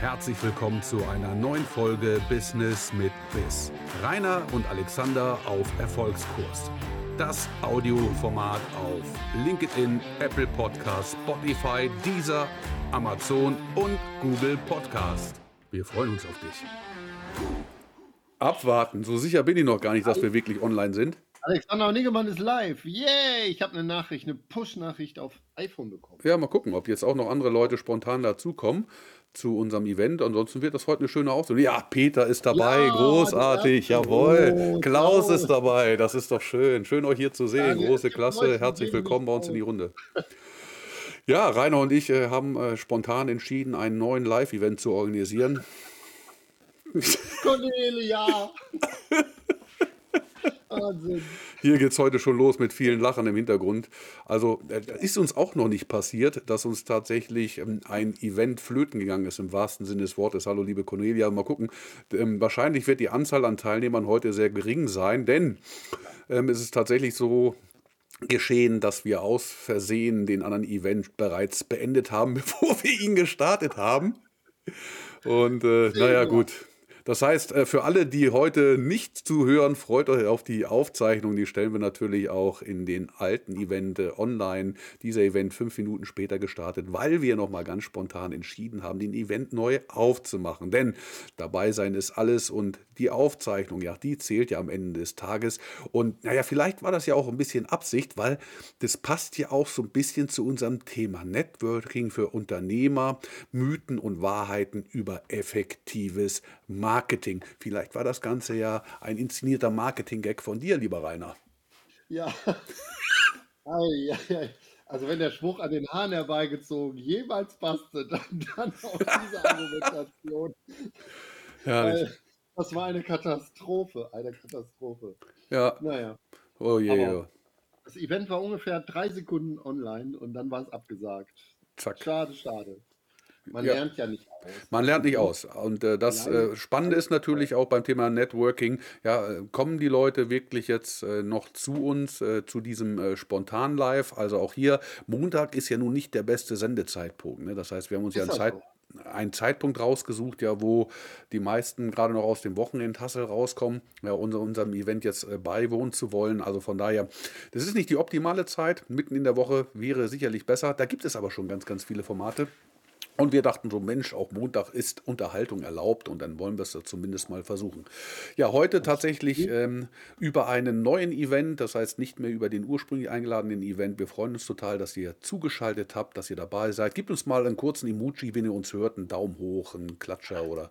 herzlich willkommen zu einer neuen Folge Business mit Biss. Rainer und Alexander auf Erfolgskurs. Das Audioformat auf LinkedIn, Apple Podcasts, Spotify, Deezer, Amazon und Google Podcast. Wir freuen uns auf dich. Abwarten, so sicher bin ich noch gar nicht, dass wir wirklich online sind. Alexander Niggemann ist live. Yay! Ich habe eine Nachricht, eine Push-Nachricht auf iPhone bekommen. Ja, mal gucken, ob jetzt auch noch andere Leute spontan dazukommen zu unserem Event. Ansonsten wird das heute eine schöne Aufnahme. Ja, Peter ist dabei, ja, großartig, jawohl. Oh, Klaus, Klaus ist dabei, das ist doch schön. Schön euch hier zu sehen, ja, große Klasse. Herzlich willkommen bei uns in die Runde. Ja, Rainer und ich äh, haben äh, spontan entschieden, einen neuen Live-Event zu organisieren. Cornelia! Wahnsinn. Hier geht es heute schon los mit vielen Lachen im Hintergrund. Also äh, ist uns auch noch nicht passiert, dass uns tatsächlich ähm, ein Event flöten gegangen ist, im wahrsten Sinne des Wortes. Hallo, liebe Cornelia, mal gucken. Ähm, wahrscheinlich wird die Anzahl an Teilnehmern heute sehr gering sein, denn ähm, es ist tatsächlich so, geschehen, dass wir aus Versehen den anderen Event bereits beendet haben, bevor wir ihn gestartet haben. Und äh, naja, gut, das heißt, äh, für alle, die heute nicht zuhören, freut euch auf die Aufzeichnung. Die stellen wir natürlich auch in den alten Event äh, online. Dieser Event fünf Minuten später gestartet, weil wir nochmal ganz spontan entschieden haben, den Event neu aufzumachen. Denn dabei sein ist alles und die Aufzeichnung, ja, die zählt ja am Ende des Tages. Und naja, vielleicht war das ja auch ein bisschen Absicht, weil das passt ja auch so ein bisschen zu unserem Thema Networking für Unternehmer, Mythen und Wahrheiten über effektives Marketing. Vielleicht war das Ganze ja ein inszenierter Marketing-Gag von dir, lieber Rainer. Ja. also wenn der Spruch an den Haaren herbeigezogen jemals passte, dann, dann auf diese Argumentation. Herrlich. Das war eine Katastrophe, eine Katastrophe. Ja. Naja. Oh je. Aber das Event war ungefähr drei Sekunden online und dann war es abgesagt. Zack. Schade, schade. Man ja. lernt ja nicht aus. Man lernt nicht aus. Und äh, das äh, Spannende ist natürlich auch beim Thema Networking, ja, äh, kommen die Leute wirklich jetzt äh, noch zu uns, äh, zu diesem äh, Spontan-Live? Also auch hier, Montag ist ja nun nicht der beste Sendezeitpunkt. Ne? Das heißt, wir haben uns ist ja einen, Zeit, so? Einen Zeitpunkt rausgesucht, ja, wo die meisten gerade noch aus dem Wochenendhassel rauskommen, ja, unser, unserem Event jetzt beiwohnen zu wollen. Also von daher, das ist nicht die optimale Zeit. Mitten in der Woche wäre sicherlich besser. Da gibt es aber schon ganz, ganz viele Formate. Und wir dachten so, Mensch, auch Montag ist Unterhaltung erlaubt und dann wollen wir es da zumindest mal versuchen. Ja, heute tatsächlich ähm, über einen neuen Event, das heißt nicht mehr über den ursprünglich eingeladenen Event. Wir freuen uns total, dass ihr zugeschaltet habt, dass ihr dabei seid. Gebt uns mal einen kurzen Emoji, wenn ihr uns hört, einen Daumen hoch, einen Klatscher oder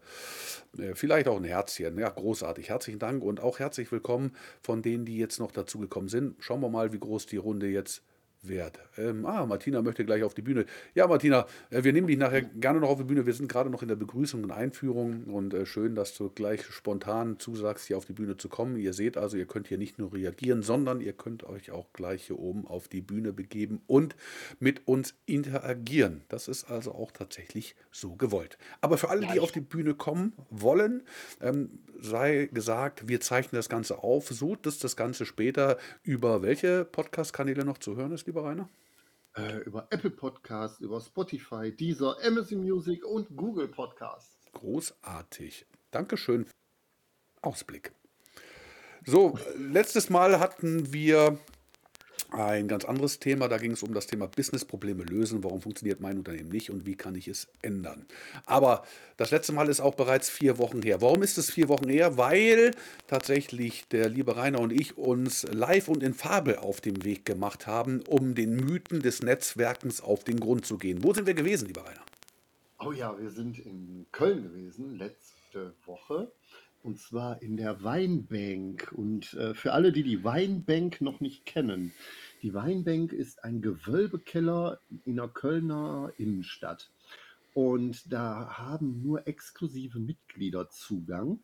äh, vielleicht auch ein Herzchen. Ja, großartig. Herzlichen Dank und auch herzlich willkommen von denen, die jetzt noch dazugekommen sind. Schauen wir mal, wie groß die Runde jetzt wert. Ähm, ah, Martina möchte gleich auf die Bühne. Ja, Martina, äh, wir nehmen dich nachher gerne noch auf die Bühne. Wir sind gerade noch in der Begrüßung und Einführung und äh, schön, dass du gleich spontan zusagst, hier auf die Bühne zu kommen. Ihr seht also, ihr könnt hier nicht nur reagieren, sondern ihr könnt euch auch gleich hier oben auf die Bühne begeben und mit uns interagieren. Das ist also auch tatsächlich so gewollt. Aber für alle, die auf die Bühne kommen wollen, ähm, sei gesagt, wir zeichnen das Ganze auf, so dass das Ganze später über welche Podcast-Kanäle noch zu hören ist, lieber Rainer? Äh, über Apple Podcasts, über Spotify, Deezer, Amazon Music und Google Podcasts. Großartig. Dankeschön. Ausblick. So, letztes Mal hatten wir ein ganz anderes Thema, da ging es um das Thema Business-Probleme lösen. Warum funktioniert mein Unternehmen nicht und wie kann ich es ändern? Aber das letzte Mal ist auch bereits vier Wochen her. Warum ist es vier Wochen her? Weil tatsächlich der liebe Rainer und ich uns live und in Farbe auf den Weg gemacht haben, um den Mythen des Netzwerkens auf den Grund zu gehen. Wo sind wir gewesen, lieber Rainer? Oh ja, wir sind in Köln gewesen, letzte Woche. Und zwar in der Weinbank. Und äh, für alle, die die Weinbank noch nicht kennen, die Weinbank ist ein Gewölbekeller in der Kölner Innenstadt. Und da haben nur exklusive Mitglieder Zugang.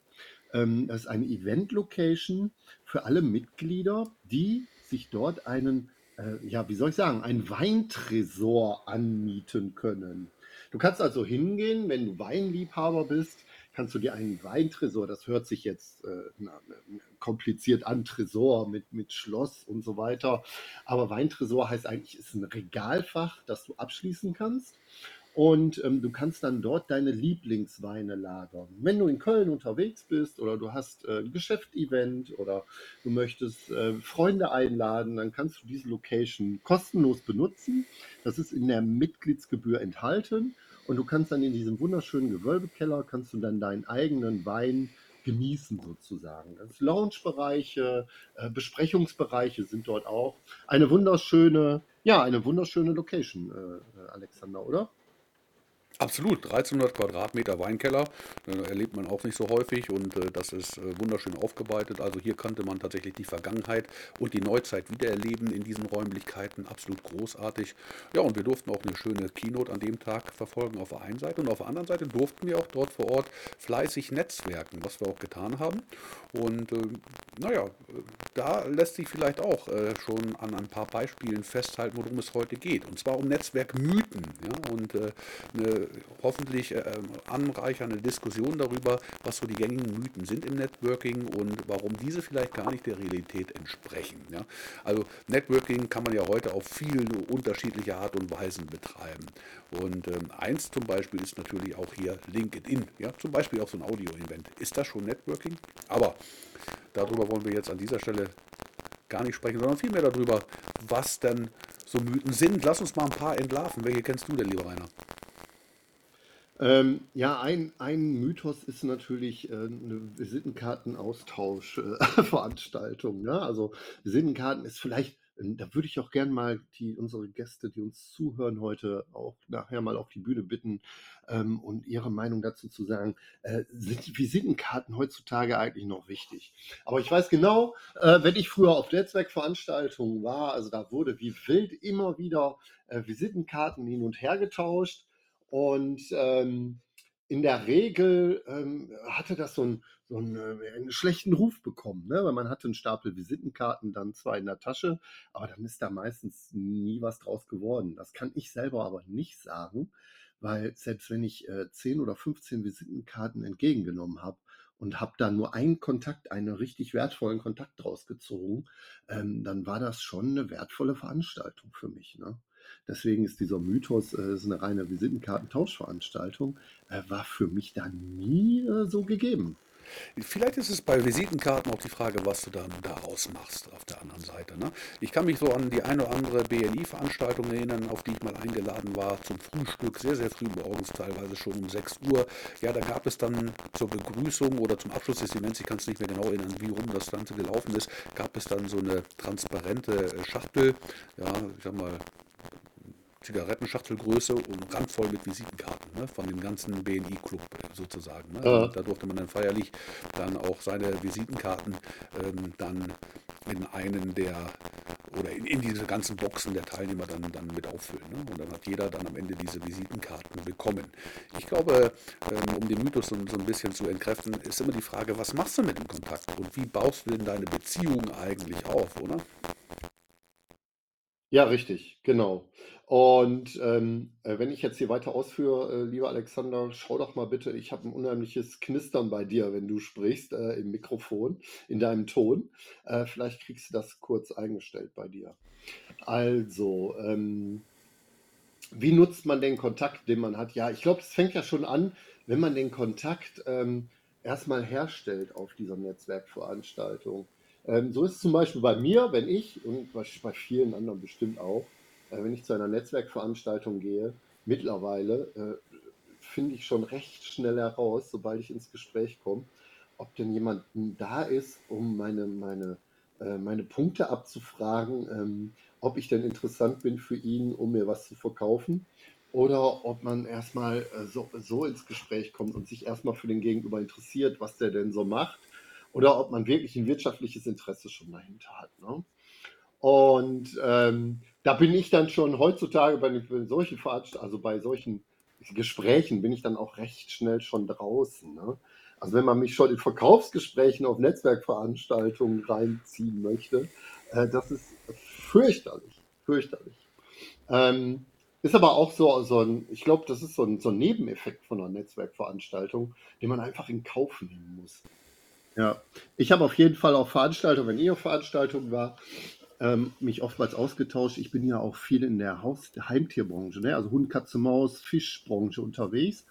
Ähm, das ist eine Event-Location für alle Mitglieder, die sich dort einen, äh, ja, wie soll ich sagen, einen Weintresor anmieten können. Du kannst also hingehen, wenn du Weinliebhaber bist, kannst du dir einen Weintresor, das hört sich jetzt äh, na, kompliziert an, Tresor mit, mit Schloss und so weiter. Aber Weintresor heißt eigentlich, ist ein Regalfach, das du abschließen kannst. und ähm, du kannst dann dort deine Lieblingsweine lagern. Wenn du in Köln unterwegs bist oder du hast äh, ein Geschäft-Event oder du möchtest äh, Freunde einladen, dann kannst du diese Location kostenlos benutzen. Das ist in der Mitgliedsgebühr enthalten und du kannst dann in diesem wunderschönen Gewölbekeller kannst du dann deinen eigenen Wein genießen sozusagen. Das Lounge-Bereiche, äh, Besprechungsbereiche sind dort auch. Eine wunderschöne, ja, eine wunderschöne Location, äh, Alexander, oder? Absolut, 1300 Quadratmeter Weinkeller äh, erlebt man auch nicht so häufig und äh, das ist äh, wunderschön aufgearbeitet. Also hier konnte man tatsächlich die Vergangenheit und die Neuzeit wiedererleben in diesen Räumlichkeiten. Absolut großartig. Ja, und wir durften auch eine schöne Keynote an dem Tag verfolgen auf der einen Seite und auf der anderen Seite durften wir auch dort vor Ort fleißig netzwerken, was wir auch getan haben. Und äh, naja, da lässt sich vielleicht auch äh, schon an ein paar Beispielen festhalten, worum es heute geht. Und zwar um Netzwerkmythen. Ja? Und äh, eine hoffentlich äh, anreichernde Diskussion darüber, was so die gängigen Mythen sind im Networking und warum diese vielleicht gar nicht der Realität entsprechen. Ja? Also Networking kann man ja heute auf viele unterschiedliche Art und Weisen betreiben. Und ähm, eins zum Beispiel ist natürlich auch hier LinkedIn. Ja? Zum Beispiel auch so ein Audio-Event. Ist das schon Networking? Aber darüber wollen wir jetzt an dieser Stelle gar nicht sprechen, sondern vielmehr darüber, was denn so Mythen sind. Lass uns mal ein paar entlarven. Welche kennst du denn, lieber Rainer? Ähm, ja, ein, ein Mythos ist natürlich äh, eine Visitenkartenaustausch-Veranstaltung. ne? Also Visitenkarten ist vielleicht, äh, da würde ich auch gern mal die, unsere Gäste, die uns zuhören heute, auch nachher mal auf die Bühne bitten ähm, und ihre Meinung dazu zu sagen. Äh, sind Visitenkarten heutzutage eigentlich noch wichtig? Aber ich weiß genau, äh, wenn ich früher auf Netzwerkveranstaltungen war, also da wurde wie wild immer wieder äh, Visitenkarten hin und her getauscht. Und ähm, in der Regel ähm, hatte das so, ein, so einen, äh, einen, schlechten Ruf bekommen, ne? weil man hatte einen Stapel Visitenkarten, dann zwar in der Tasche, aber dann ist da meistens nie was draus geworden. Das kann ich selber aber nicht sagen, weil selbst wenn ich äh, 10 oder 15 Visitenkarten entgegengenommen habe und habe da nur einen Kontakt, einen richtig wertvollen Kontakt draus gezogen, ähm, dann war das schon eine wertvolle Veranstaltung für mich. Ne? Deswegen ist dieser Mythos, äh, ist eine reine Visitenkartentauschveranstaltung, äh, war für mich da nie äh, so gegeben. Vielleicht ist es bei Visitenkarten auch die Frage, was du dann daraus machst auf der anderen Seite. Ne? Ich kann mich so an die eine oder andere BNI-Veranstaltung erinnern, auf die ich mal eingeladen war zum Frühstück, sehr, sehr früh morgens, teilweise schon um 6 Uhr. Ja, da gab es dann zur Begrüßung oder zum Abschluss des Events, ich kann es nicht mehr genau erinnern, wie rum das Ganze gelaufen ist, gab es dann so eine transparente Schachtel, ja, ich sag mal, Zigarettenschachtelgröße und randvoll mit Visitenkarten ne, von dem ganzen BNI-Club sozusagen. Ne. Ja. Da durfte man dann feierlich dann auch seine Visitenkarten ähm, dann in einen der oder in, in, diese ganzen Boxen der Teilnehmer dann, dann mit auffüllen. Ne? Und dann hat jeder dann am Ende diese Visitenkarten bekommen. Ich glaube, ähm, um den Mythos so, so, ein bisschen zu entkräften, ist immer die Frage, was machst du mit dem Kontakt und wie baust du denn deine Beziehung eigentlich auf, oder? Ja, richtig, genau. Und ähm, äh, wenn ich jetzt hier weiter ausführe, äh, lieber Alexander, schau doch mal bitte, ich habe ein unheimliches Knistern bei dir, wenn du sprichst äh, im Mikrofon, in deinem Ton. Äh, vielleicht kriegst du das kurz eingestellt bei dir. Also, ähm, wie nutzt man den Kontakt, den man hat? Ja, ich glaube, es fängt ja schon an, wenn man den Kontakt ähm, erstmal herstellt auf dieser Netzwerkveranstaltung. Ähm, so ist es zum Beispiel bei mir, wenn ich und bei vielen anderen bestimmt auch, wenn ich zu einer Netzwerkveranstaltung gehe, mittlerweile äh, finde ich schon recht schnell heraus, sobald ich ins Gespräch komme, ob denn jemand da ist, um meine, meine, äh, meine Punkte abzufragen, ähm, ob ich denn interessant bin für ihn, um mir was zu verkaufen. Oder ob man erstmal äh, so, so ins Gespräch kommt und sich erstmal für den Gegenüber interessiert, was der denn so macht oder ob man wirklich ein wirtschaftliches Interesse schon dahinter hat. Ne? Und ähm, da bin ich dann schon heutzutage bei, solchen Veranstaltungen, also bei solchen Gesprächen bin ich dann auch recht schnell schon draußen. Ne? Also wenn man mich schon in Verkaufsgesprächen auf Netzwerkveranstaltungen reinziehen möchte, äh, das ist fürchterlich, fürchterlich. Ähm, ist aber auch so, so ein, ich glaube, das ist so ein, so ein Nebeneffekt von einer Netzwerkveranstaltung, den man einfach in Kauf nehmen muss. Ja, ich habe auf jeden Fall auf Veranstaltungen, wenn ich auf Veranstaltungen war, ähm, mich oftmals ausgetauscht. Ich bin ja auch viel in der Haus Heimtierbranche, ne? also Hund, Katze, Maus, Fischbranche unterwegs.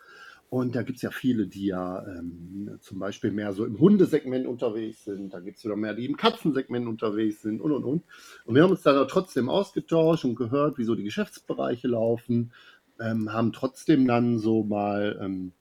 Und da gibt es ja viele, die ja ähm, zum Beispiel mehr so im Hundesegment unterwegs sind. Da gibt es wieder mehr, die im Katzensegment unterwegs sind und und und. Und wir haben uns da trotzdem ausgetauscht und gehört, wie so die Geschäftsbereiche laufen. Ähm, haben trotzdem dann so mal ähm,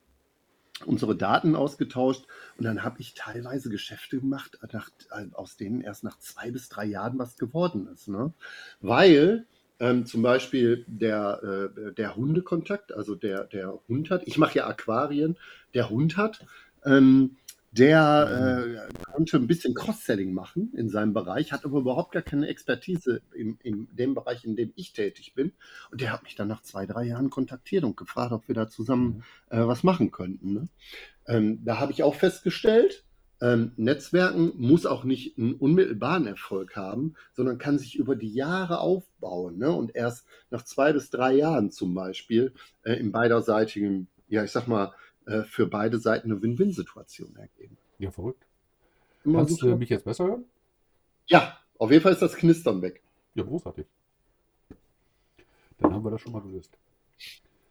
unsere Daten ausgetauscht und dann habe ich teilweise Geschäfte gemacht, nach, aus denen erst nach zwei bis drei Jahren was geworden ist. Ne? Weil ähm, zum Beispiel der, äh, der Hundekontakt, also der, der Hund hat, ich mache ja Aquarien, der Hund hat, ähm, der äh, konnte ein bisschen Cross-Selling machen in seinem Bereich, hat aber überhaupt gar keine Expertise in, in dem Bereich, in dem ich tätig bin. Und der hat mich dann nach zwei, drei Jahren kontaktiert und gefragt, ob wir da zusammen mhm. äh, was machen könnten. Ne? Ähm, da habe ich auch festgestellt, ähm, Netzwerken muss auch nicht einen unmittelbaren Erfolg haben, sondern kann sich über die Jahre aufbauen. Ne? Und erst nach zwei bis drei Jahren zum Beispiel äh, im beiderseitigen, ja, ich sag mal, äh, für beide Seiten eine Win-Win-Situation ergeben. Ja, verrückt. Immer Kannst super. du mich jetzt besser hören? Ja, auf jeden Fall ist das Knistern weg. Ja, großartig. Dann haben wir das schon mal gelöst.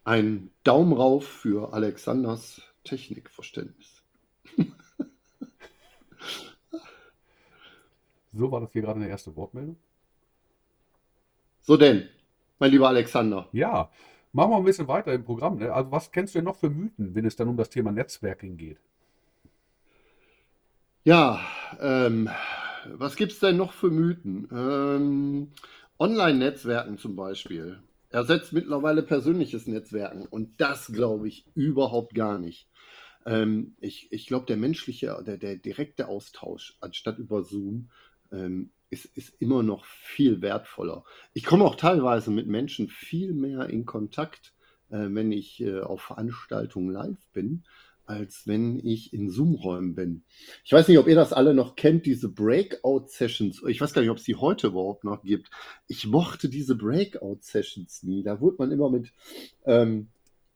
Ein Daumen rauf für Alexanders Technikverständnis. so war das hier gerade eine erste Wortmeldung. So denn, mein lieber Alexander. Ja, Machen wir ein bisschen weiter im Programm. Ne? Also was kennst du denn noch für Mythen, wenn es dann um das Thema Netzwerking geht? Ja, ähm, was gibt es denn noch für Mythen? Ähm, Online-Netzwerken zum Beispiel ersetzt mittlerweile persönliches Netzwerken und das glaube ich überhaupt gar nicht. Ähm, ich ich glaube, der menschliche, der, der direkte Austausch anstatt über Zoom ähm, ist, ist immer noch viel wertvoller. Ich komme auch teilweise mit Menschen viel mehr in Kontakt, äh, wenn ich äh, auf Veranstaltungen live bin, als wenn ich in Zoom-Räumen bin. Ich weiß nicht, ob ihr das alle noch kennt, diese Breakout-Sessions. Ich weiß gar nicht, ob es die heute überhaupt noch gibt. Ich mochte diese Breakout-Sessions nie. Da wurde man immer mit, ähm,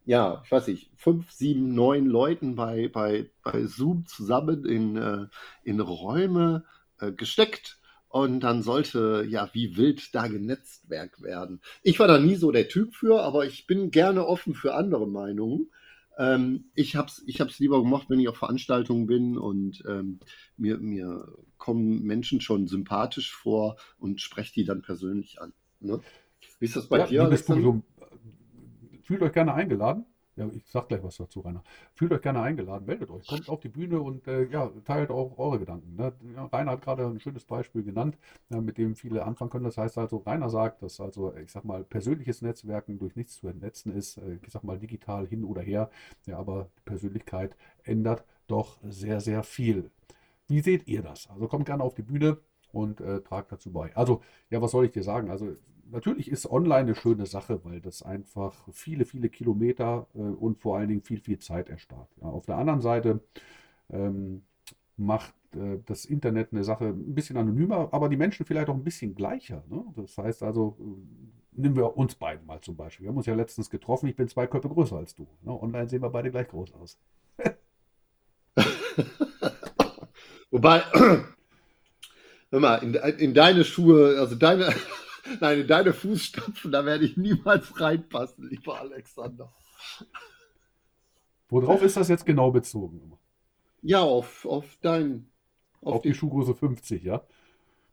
ja, ich weiß nicht, fünf, sieben, neun Leuten bei, bei, bei Zoom zusammen in, äh, in Räume äh, gesteckt und dann sollte ja wie wild da genetztwerk werden. Ich war da nie so der Typ für, aber ich bin gerne offen für andere Meinungen. Ähm, ich habe es ich hab's lieber gemacht, wenn ich auf Veranstaltungen bin und ähm, mir, mir kommen Menschen schon sympathisch vor und spreche die dann persönlich an. Ne? Wie ist das bei ja, dir? Liebes Publikum, fühlt euch gerne eingeladen. Ja, ich sag gleich was dazu, Rainer. Fühlt euch gerne eingeladen, meldet euch, kommt auf die Bühne und äh, ja, teilt auch eure Gedanken. Ne? Ja, Rainer hat gerade ein schönes Beispiel genannt, ja, mit dem viele anfangen können. Das heißt also, Rainer sagt, dass also, ich sag mal, persönliches Netzwerken durch nichts zu entnetzen ist, äh, ich sag mal, digital hin oder her. Ja, aber die Persönlichkeit ändert doch sehr, sehr viel. Wie seht ihr das? Also kommt gerne auf die Bühne und äh, tragt dazu bei. Also, ja, was soll ich dir sagen? Also, natürlich ist online eine schöne Sache, weil das einfach viele, viele Kilometer äh, und vor allen Dingen viel, viel Zeit erspart. Ja, auf der anderen Seite ähm, macht äh, das Internet eine Sache ein bisschen anonymer, aber die Menschen vielleicht auch ein bisschen gleicher. Ne? Das heißt also, äh, nehmen wir uns beiden mal zum Beispiel. Wir haben uns ja letztens getroffen, ich bin zwei Köpfe größer als du. Ne? Online sehen wir beide gleich groß aus. Wobei, hör mal, in, in deine Schuhe, also deine, Nein, in deine Fußstapfen, da werde ich niemals reinpassen, lieber Alexander. Worauf ist das jetzt genau bezogen? Ja, auf, auf dein. Auf, auf die, die, Schuhgröße 50, ja?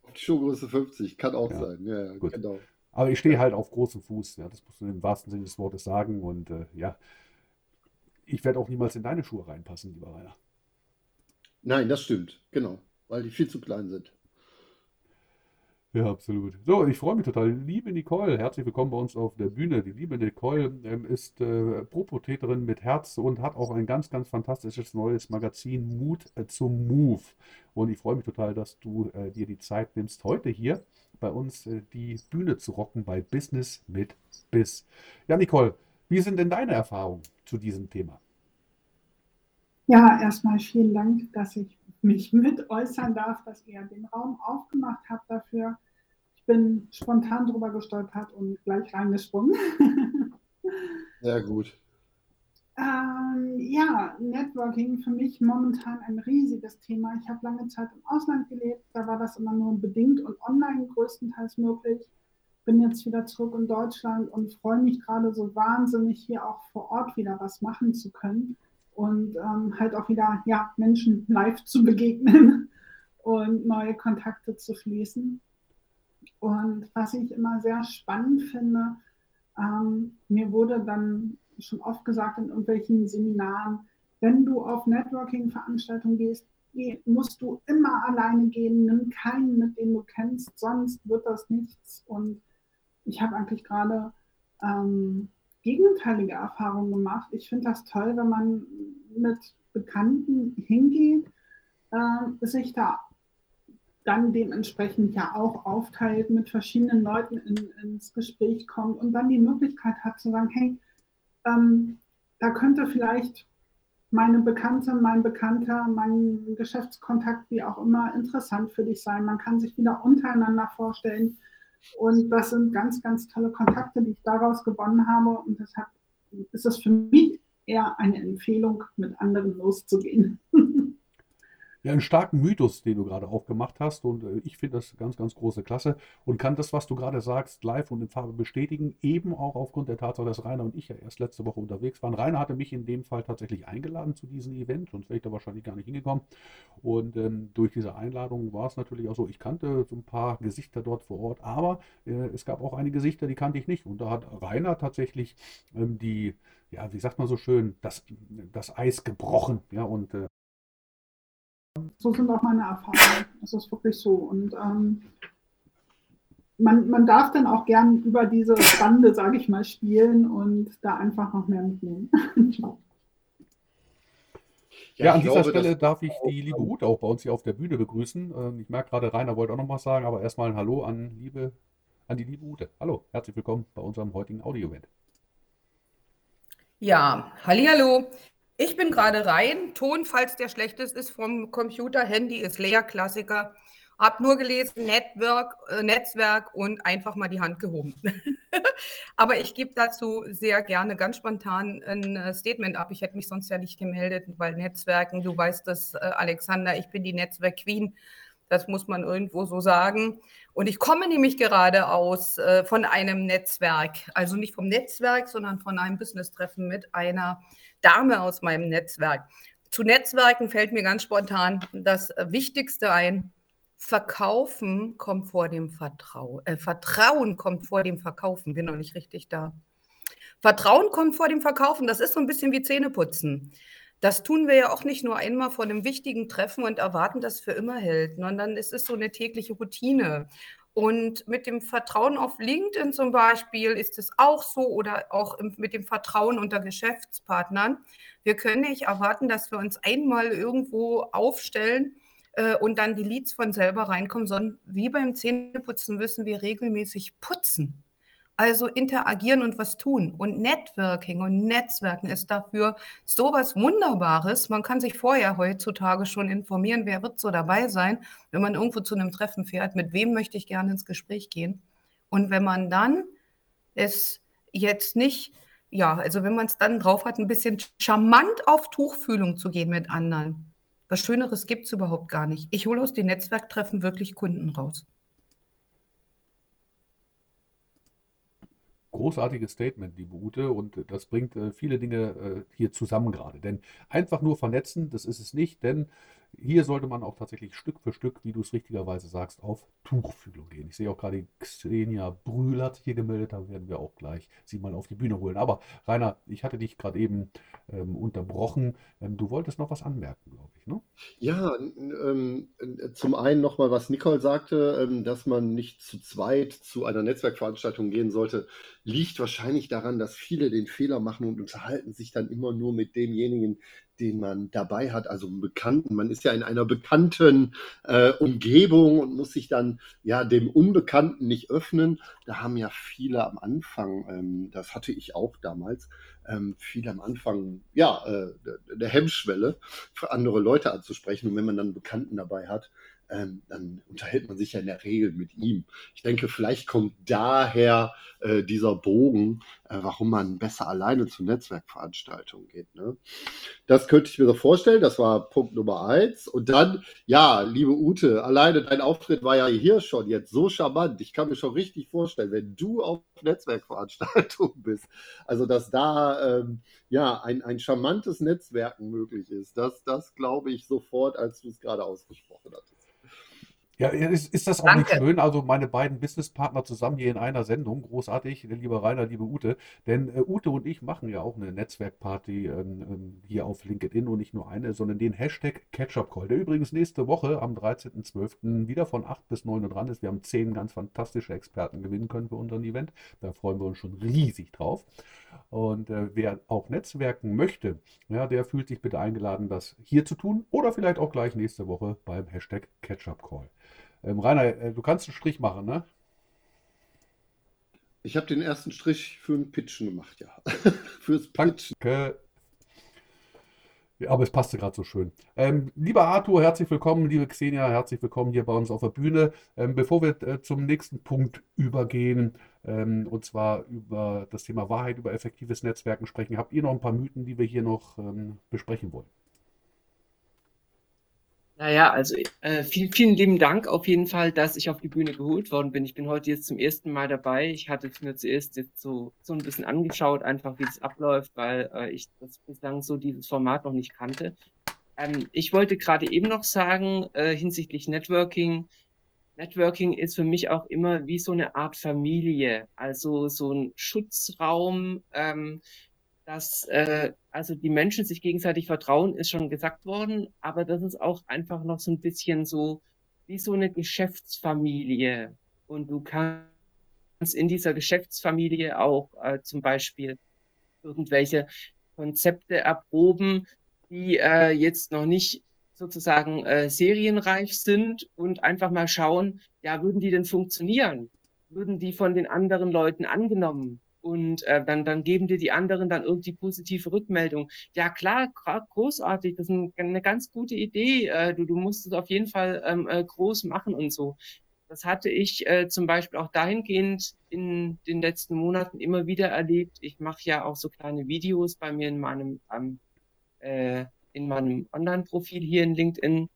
Auf die Schuhgröße 50, kann auch ja. sein. Ja, Gut. genau. Aber ich stehe halt auf großem Fuß, ja, das musst du im wahrsten Sinne des Wortes sagen. Und äh, ja, ich werde auch niemals in deine Schuhe reinpassen, lieber Rainer. Nein, das stimmt, genau, weil die viel zu klein sind. Ja, absolut. So, ich freue mich total. Liebe Nicole, herzlich willkommen bei uns auf der Bühne. Die liebe Nicole ähm, ist äh, Propotäterin mit Herz und hat auch ein ganz, ganz fantastisches neues Magazin Mut äh, zum Move. Und ich freue mich total, dass du äh, dir die Zeit nimmst, heute hier bei uns äh, die Bühne zu rocken bei Business mit Biss. Ja, Nicole, wie sind denn deine Erfahrungen zu diesem Thema? Ja, erstmal vielen Dank, dass ich mich mit äußern darf, dass ihr den Raum aufgemacht habt dafür. Ich bin spontan drüber gestolpert und gleich reingesprungen. Sehr gut. Äh, Ähm, ja, Networking für mich momentan ein riesiges Thema. Ich habe lange Zeit im Ausland gelebt, da war das immer nur bedingt und online größtenteils möglich. Bin jetzt wieder zurück in Deutschland und freue mich gerade so wahnsinnig, hier auch vor Ort wieder was machen zu können und ähm, halt auch wieder ja, Menschen live zu begegnen und neue Kontakte zu schließen. Und was ich immer sehr spannend finde, ähm, mir wurde dann schon oft gesagt in irgendwelchen Seminaren, wenn du auf Networking-Veranstaltungen gehst, musst du immer alleine gehen, nimm keinen, mit dem du kennst, sonst wird das nichts. Und ich habe eigentlich gerade ähm, gegenteilige Erfahrungen gemacht. Ich finde das toll, wenn man mit Bekannten hingeht, äh, sich da dann dementsprechend ja auch aufteilt, mit verschiedenen Leuten in, ins Gespräch kommt und dann die Möglichkeit hat zu sagen, hey, ähm, da könnte vielleicht meine Bekannte, mein Bekannter, mein Geschäftskontakt, wie auch immer, interessant für dich sein. Man kann sich wieder untereinander vorstellen. Und das sind ganz, ganz tolle Kontakte, die ich daraus gewonnen habe. Und deshalb ist es für mich eher eine Empfehlung, mit anderen loszugehen. Ja, einen starken Mythos, den du gerade aufgemacht hast. Und äh, ich finde das ganz, ganz große Klasse und kann das, was du gerade sagst, live und in Farbe bestätigen. Eben auch aufgrund der Tatsache, dass Rainer und ich ja erst letzte Woche unterwegs waren. Rainer hatte mich in dem Fall tatsächlich eingeladen zu diesem Event, sonst wäre ich da wahrscheinlich gar nicht hingekommen. Und ähm, durch diese Einladung war es natürlich auch so, ich kannte so ein paar Gesichter dort vor Ort, aber äh, es gab auch einige Gesichter, die kannte ich nicht. Und da hat Rainer tatsächlich ähm, die, ja, wie sagt man so schön, das, das Eis gebrochen. Ja, und äh, so sind auch meine Erfahrungen. Es ist wirklich so. Und ähm, man, man darf dann auch gern über diese Bande, sage ich mal, spielen und da einfach noch mehr mitnehmen. Ja, ja, an dieser glaube, Stelle darf ich die liebe Ute auch bei uns hier auf der Bühne begrüßen. Ähm, ich merke gerade, Rainer wollte auch noch was sagen, aber erstmal ein Hallo an, liebe, an die liebe Ute. Hallo, herzlich willkommen bei unserem heutigen Audio-Event. Ja, hallo. Ich bin gerade rein. Ton, falls der schlecht ist, ist vom Computer. Handy ist leer, Klassiker. Hab nur gelesen, Network, äh, Netzwerk und einfach mal die Hand gehoben. Aber ich gebe dazu sehr gerne ganz spontan ein äh, Statement ab. Ich hätte mich sonst ja nicht gemeldet, weil Netzwerken, du weißt das, äh, Alexander, ich bin die Netzwerk-Queen. Das muss man irgendwo so sagen. Und ich komme nämlich gerade aus äh, von einem Netzwerk, also nicht vom Netzwerk, sondern von einem Business-Treffen mit einer Dame aus meinem Netzwerk. Zu Netzwerken fällt mir ganz spontan das Wichtigste ein. Verkaufen kommt vor dem Vertrauen. Äh, Vertrauen kommt vor dem Verkaufen. Bin noch nicht richtig da. Vertrauen kommt vor dem Verkaufen. Das ist so ein bisschen wie Zähneputzen. Das tun wir ja auch nicht nur einmal vor einem wichtigen Treffen und erwarten, dass es für immer hält, sondern es ist so eine tägliche Routine. Und mit dem Vertrauen auf LinkedIn zum Beispiel ist es auch so oder auch mit dem Vertrauen unter Geschäftspartnern. Wir können nicht erwarten, dass wir uns einmal irgendwo aufstellen äh, und dann die Leads von selber reinkommen, sondern wie beim Zähneputzen müssen wir regelmäßig putzen. Also interagieren und was tun. Und Networking und Netzwerken ist dafür sowas Wunderbares. Man kann sich vorher heutzutage schon informieren, wer wird so dabei sein, wenn man irgendwo zu einem Treffen fährt, mit wem möchte ich gerne ins Gespräch gehen. Und wenn man dann es jetzt nicht, ja, also wenn man es dann drauf hat, ein bisschen charmant auf Tuchfühlung zu gehen mit anderen. Was Schöneres gibt es überhaupt gar nicht. Ich hole aus den Netzwerktreffen wirklich Kunden raus. Großartiges Statement, liebe Ute, und das bringt äh, viele Dinge äh, hier zusammen gerade. Denn einfach nur vernetzen, das ist es nicht, denn hier sollte man auch tatsächlich Stück für Stück, wie du es richtigerweise sagst, auf Tuchfühlung gehen. Ich sehe auch gerade Xenia Brühl hat hier gemeldet, da werden wir auch gleich sie mal auf die Bühne holen. Aber Rainer, ich hatte dich gerade eben ähm, unterbrochen. Ähm, du wolltest noch was anmerken, glaube ich, ne? Ja, ähm, zum einen nochmal, was Nicole sagte, ähm, dass man nicht zu zweit zu einer Netzwerkveranstaltung gehen sollte, liegt wahrscheinlich daran, dass viele den Fehler machen und unterhalten sich dann immer nur mit demjenigen, den man dabei hat, also einen Bekannten. Man ist ja in einer bekannten äh, Umgebung und muss sich dann ja dem Unbekannten nicht öffnen. Da haben ja viele am Anfang, ähm, das hatte ich auch damals, ähm, viele am Anfang ja äh, der Hemmschwelle für andere Leute anzusprechen. Und wenn man dann einen Bekannten dabei hat, ähm, dann unterhält man sich ja in der Regel mit ihm. Ich denke, vielleicht kommt daher äh, dieser Bogen, äh, warum man besser alleine zu Netzwerkveranstaltungen geht. Ne? Das könnte ich mir so vorstellen. Das war Punkt Nummer eins. Und dann, ja, liebe Ute, alleine dein Auftritt war ja hier schon jetzt so charmant. Ich kann mir schon richtig vorstellen, wenn du auf Netzwerkveranstaltungen bist, also dass da ähm, ja ein, ein charmantes Netzwerken möglich ist. Das, das glaube ich sofort, als du es gerade ausgesprochen hattest. Ja, ist, ist das auch nicht schön? Also meine beiden Businesspartner zusammen hier in einer Sendung, großartig, lieber Rainer, liebe Ute. Denn äh, Ute und ich machen ja auch eine Netzwerkparty ähm, ähm, hier auf LinkedIn und nicht nur eine, sondern den Hashtag Ketchup Call, der übrigens nächste Woche am 13.12. wieder von 8 bis 9 Uhr dran ist. Wir haben zehn ganz fantastische Experten gewinnen können für unseren Event. Da freuen wir uns schon riesig drauf. Und äh, wer auch netzwerken möchte, ja, der fühlt sich bitte eingeladen, das hier zu tun oder vielleicht auch gleich nächste Woche beim Hashtag Ketchup Call. Ähm, Rainer, äh, du kannst einen Strich machen, ne? Ich habe den ersten Strich für ein Pitchen gemacht, ja. Fürs Pitchen. Danke. Aber es passte gerade so schön. Ähm, lieber Arthur, herzlich willkommen. Liebe Xenia, herzlich willkommen hier bei uns auf der Bühne. Ähm, bevor wir äh, zum nächsten Punkt übergehen, ähm, und zwar über das Thema Wahrheit, über effektives Netzwerken sprechen, habt ihr noch ein paar Mythen, die wir hier noch ähm, besprechen wollen? Naja, also äh, viel, vielen lieben Dank auf jeden Fall, dass ich auf die Bühne geholt worden bin. Ich bin heute jetzt zum ersten Mal dabei. Ich hatte es mir zuerst jetzt so, so ein bisschen angeschaut, einfach wie das abläuft, weil äh, ich das bislang so dieses Format noch nicht kannte. Ähm, ich wollte gerade eben noch sagen, äh, hinsichtlich Networking, Networking ist für mich auch immer wie so eine Art Familie, also so ein Schutzraum, ähm, dass äh, also die Menschen sich gegenseitig vertrauen, ist schon gesagt worden, aber das ist auch einfach noch so ein bisschen so wie so eine Geschäftsfamilie. Und du kannst in dieser Geschäftsfamilie auch äh, zum Beispiel irgendwelche Konzepte erproben, die äh, jetzt noch nicht sozusagen äh, serienreif sind und einfach mal schauen, ja, würden die denn funktionieren? Würden die von den anderen Leuten angenommen und äh, dann, dann geben dir die anderen dann irgendwie positive Rückmeldung. Ja, klar, großartig, das ist ein, eine ganz gute Idee. Äh, du, du musst es auf jeden Fall ähm, äh, groß machen und so. Das hatte ich äh, zum Beispiel auch dahingehend in den letzten Monaten immer wieder erlebt. Ich mache ja auch so kleine Videos bei mir in meinem, ähm, äh, in meinem Online-Profil hier in LinkedIn,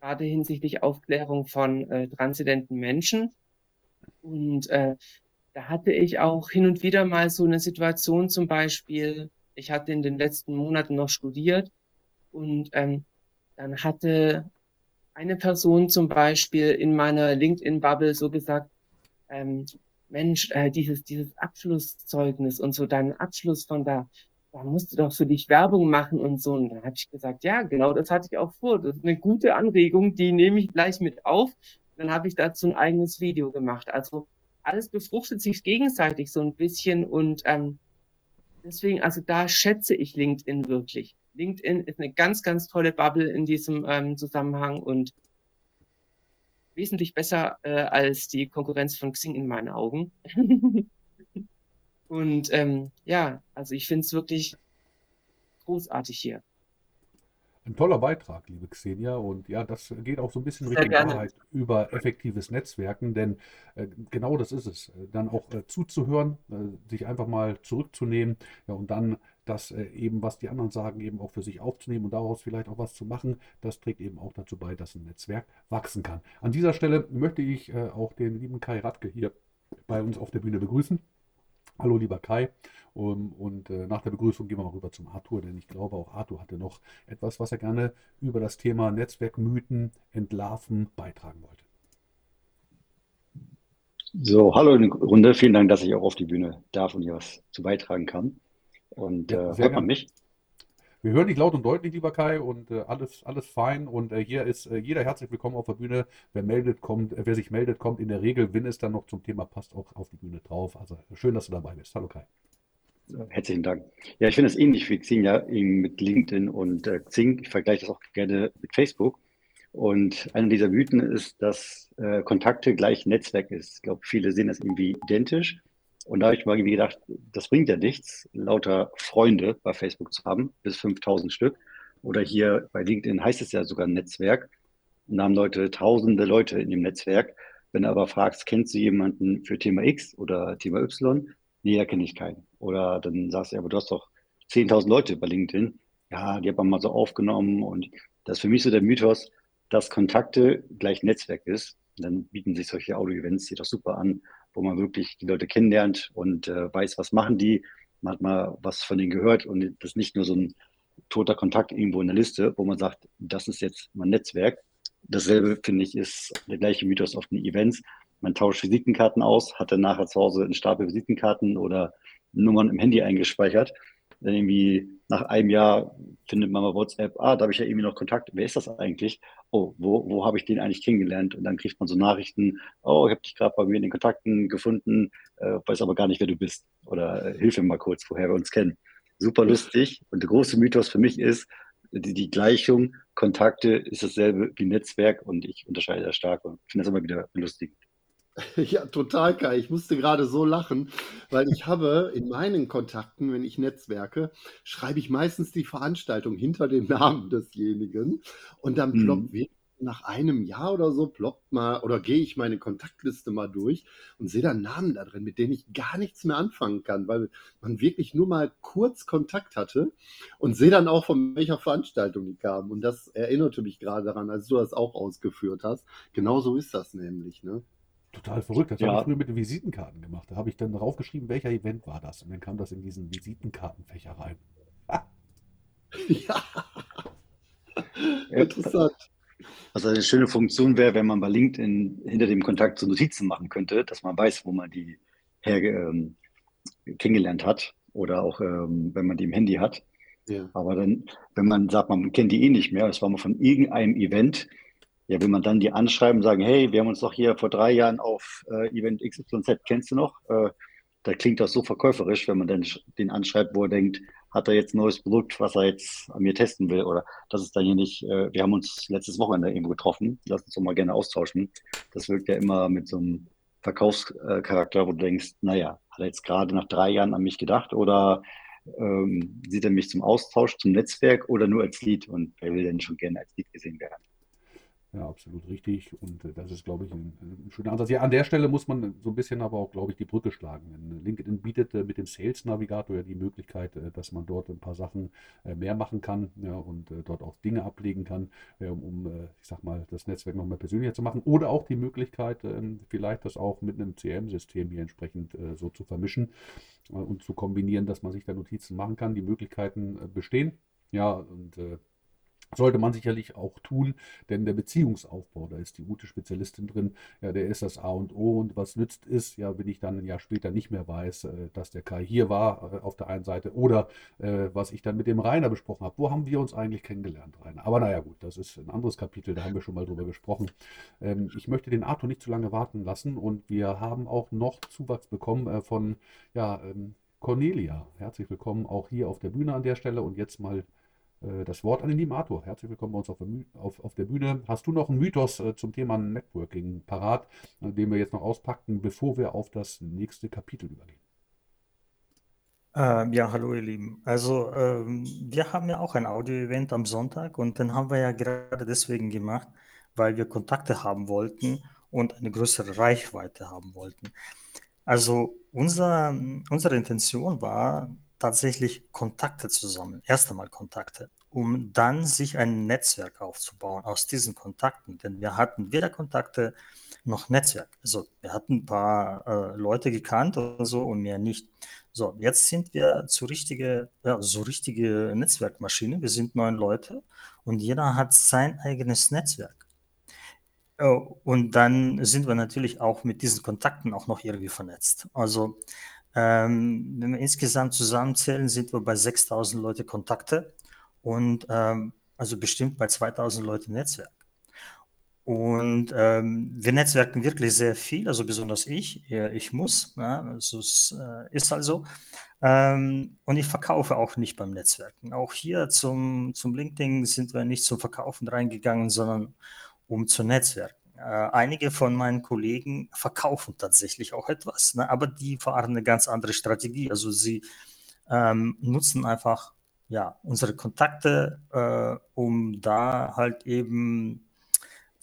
gerade hinsichtlich Aufklärung von äh, transzendenten Menschen. Und äh, da hatte ich auch hin und wieder mal so eine Situation zum Beispiel, ich hatte in den letzten Monaten noch studiert und ähm, dann hatte eine Person zum Beispiel in meiner LinkedIn-Bubble so gesagt, ähm, Mensch, äh, dieses, dieses Abschlusszeugnis und so deinen Abschluss von da, da musst du doch für dich Werbung machen und so. Und dann habe ich gesagt, ja, genau, das hatte ich auch vor. Das ist eine gute Anregung, die nehme ich gleich mit auf. Dann habe ich dazu ein eigenes Video gemacht. Also alles befruchtet sich gegenseitig so ein bisschen und ähm, deswegen, also da schätze ich LinkedIn wirklich. LinkedIn ist eine ganz, ganz tolle Bubble in diesem ähm, Zusammenhang und wesentlich besser äh, als die Konkurrenz von Xing in meinen Augen. und ähm, ja, also ich finde es wirklich großartig hier. Ein toller Beitrag, liebe Xenia. Und ja, das geht auch so ein bisschen Richtung Wahrheit über effektives Netzwerken, denn äh, genau das ist es. Dann auch äh, zuzuhören, äh, sich einfach mal zurückzunehmen ja, und dann das äh, eben, was die anderen sagen, eben auch für sich aufzunehmen und daraus vielleicht auch was zu machen. Das trägt eben auch dazu bei, dass ein Netzwerk wachsen kann. An dieser Stelle möchte ich äh, auch den lieben Kai Radke hier bei uns auf der Bühne begrüßen. Hallo lieber Kai. Um, und äh, nach der Begrüßung gehen wir mal rüber zum Arthur, denn ich glaube, auch Arthur hatte noch etwas, was er gerne über das Thema Netzwerkmythen entlarven beitragen wollte. So, hallo in die Runde. Vielen Dank, dass ich auch auf die Bühne darf und hier was zu beitragen kann. Und ja, äh, hört man mich? Wir hören dich laut und deutlich, lieber Kai, und äh, alles, alles fein. Und äh, hier ist äh, jeder herzlich willkommen auf der Bühne. Wer meldet, kommt, äh, wer sich meldet, kommt in der Regel, wenn es dann noch zum Thema passt, auch auf die Bühne drauf. Also schön, dass du dabei bist. Hallo Kai. Herzlichen Dank. Ja, ich finde es ähnlich wie Xing ja mit LinkedIn und äh, Xing. Ich vergleiche das auch gerne mit Facebook. Und einer dieser Mythen ist, dass äh, Kontakte gleich Netzwerk ist. Ich glaube, viele sehen das irgendwie identisch. Und da habe ich mal irgendwie gedacht, das bringt ja nichts, lauter Freunde bei Facebook zu haben, bis 5000 Stück. Oder hier bei LinkedIn heißt es ja sogar Netzwerk. und da haben Leute, tausende Leute in dem Netzwerk. Wenn du aber fragst, kennst du jemanden für Thema X oder Thema Y? Nee, da kenne ich keinen. Oder dann sagst du, aber du hast doch 10.000 Leute bei LinkedIn. Ja, die hat man mal so aufgenommen und das ist für mich so der Mythos, dass Kontakte gleich Netzwerk ist. Dann bieten sich solche Audio-Events hier doch super an, wo man wirklich die Leute kennenlernt und äh, weiß, was machen die. Man hat mal was von denen gehört und das ist nicht nur so ein toter Kontakt irgendwo in der Liste, wo man sagt, das ist jetzt mein Netzwerk. Dasselbe, finde ich, ist der gleiche Mythos auf den Events. Man tauscht Visitenkarten aus, hat dann nachher zu Hause einen Stapel Visitenkarten oder Nummern im Handy eingespeichert. Dann irgendwie nach einem Jahr findet man mal WhatsApp, ah, da habe ich ja irgendwie noch Kontakt. Wer ist das eigentlich? Oh, wo, wo habe ich den eigentlich kennengelernt? Und dann kriegt man so Nachrichten, oh, ich habe dich gerade bei mir in den Kontakten gefunden, äh, weiß aber gar nicht, wer du bist. Oder äh, hilf mir mal kurz, woher wir uns kennen super lustig. Und der große Mythos für mich ist, die, die Gleichung, Kontakte ist dasselbe wie Netzwerk und ich unterscheide das stark und finde das immer wieder lustig. Ja, total Kai. Ich musste gerade so lachen, weil ich habe in meinen Kontakten, wenn ich netzwerke, schreibe ich meistens die Veranstaltung hinter dem Namen desjenigen und dann ploppt mhm nach einem Jahr oder so ploppt mal oder gehe ich meine Kontaktliste mal durch und sehe dann Namen da drin, mit denen ich gar nichts mehr anfangen kann, weil man wirklich nur mal kurz Kontakt hatte und sehe dann auch, von welcher Veranstaltung die kamen. Und das erinnerte mich gerade daran, als du das auch ausgeführt hast. Genau so ist das nämlich, ne? Total verrückt. Das ja. habe ich früher mit den Visitenkarten gemacht. Da habe ich dann draufgeschrieben, welcher Event war das. Und dann kam das in diesen Visitenkartenfächer rein. Ah. Ja. Interessant. Was eine schöne Funktion wäre, wenn man bei LinkedIn hinter dem Kontakt so Notizen machen könnte, dass man weiß, wo man die her ähm, kennengelernt hat oder auch ähm, wenn man die im Handy hat. Ja. Aber dann, wenn man sagt, man kennt die eh nicht mehr, das war mal von irgendeinem Event, ja, will man dann die anschreiben und sagen, hey, wir haben uns doch hier vor drei Jahren auf äh, Event XYZ, kennst du noch? Äh, da klingt das so verkäuferisch, wenn man dann den anschreibt, wo er denkt, hat er jetzt ein neues Produkt, was er jetzt an mir testen will? Oder das ist dann hier nicht, äh, wir haben uns letztes Wochenende irgendwo getroffen, lass uns doch mal gerne austauschen. Das wirkt ja immer mit so einem Verkaufscharakter, wo du denkst, naja, hat er jetzt gerade nach drei Jahren an mich gedacht oder ähm, sieht er mich zum Austausch, zum Netzwerk oder nur als Lead? Und wer will denn schon gerne als Lead gesehen werden? Ja, absolut richtig. Und äh, das ist, glaube ich, ein, ein, schöner Ansatz. Ja, an der Stelle muss man so ein bisschen aber auch, glaube ich, die Brücke schlagen. Denn LinkedIn bietet äh, mit dem Sales Navigator ja die Möglichkeit, äh, dass man dort ein paar Sachen äh, mehr machen kann ja, und äh, dort auch Dinge ablegen kann, äh, um, ich sag mal, das Netzwerk noch mal persönlicher zu machen. Oder auch die Möglichkeit, ähm, vielleicht das auch mit einem CM-System hier entsprechend so zu vermischen und zu kombinieren, dass man sich da Notizen machen kann. Die Möglichkeiten bestehen. Ja, und sollte man sicherlich auch tun, denn der Beziehungsaufbau, da ist die gute Spezialistin drin, ja, der ist das A und O. Und was nützt ist, ja, wenn ich dann ein Jahr später nicht mehr weiß, äh, dass der Kai hier war äh, auf der einen Seite oder äh, was ich dann mit dem Rainer besprochen habe. Wo haben wir uns eigentlich kennengelernt, Rainer? Aber naja, gut, das ist ein anderes Kapitel, da haben wir schon mal drüber gesprochen. Ähm, ich möchte den Arthur nicht zu lange warten lassen und wir haben auch noch Zuwachs bekommen von, ja, ähm, Cornelia. Herzlich willkommen auch hier auf der Bühne an der Stelle und jetzt mal das Wort an den lieben Arthur. Herzlich willkommen bei uns auf der, auf, auf der Bühne. Hast du noch einen Mythos äh, zum Thema Networking parat, äh, den wir jetzt noch auspacken, bevor wir auf das nächste Kapitel übergehen? Ähm, ja, hallo ihr Lieben. Also ähm, wir haben ja auch ein Audio-Event am Sonntag und den haben wir ja gerade deswegen gemacht, weil wir Kontakte haben wollten und eine größere Reichweite haben wollten. Also unser, unsere Intention war, tatsächlich Kontakte zu sammeln, erst einmal Kontakte, um dann sich ein Netzwerk aufzubauen aus diesen Kontakten. Denn wir hatten weder Kontakte noch Netzwerk. Also wir hatten ein paar äh, Leute gekannt oder so und mehr nicht. So, jetzt sind wir zu richtige, ja, so richtige Netzwerkmaschine. Wir sind neun Leute und jeder hat sein eigenes Netzwerk. Oh, und dann sind wir natürlich auch mit diesen Kontakten auch noch irgendwie vernetzt. Also ähm, wenn wir insgesamt zusammenzählen, sind wir bei 6000 Leute Kontakte und ähm, also bestimmt bei 2000 Leute Netzwerk. Und ähm, wir netzwerken wirklich sehr viel, also besonders ich. Ich muss, ja, also es äh, ist also. Ähm, und ich verkaufe auch nicht beim Netzwerken. Auch hier zum, zum LinkedIn sind wir nicht zum Verkaufen reingegangen, sondern um zu netzwerken. Äh, einige von meinen Kollegen verkaufen tatsächlich auch etwas, ne? aber die fahren eine ganz andere Strategie. Also sie ähm, nutzen einfach ja, unsere Kontakte, äh, um da halt eben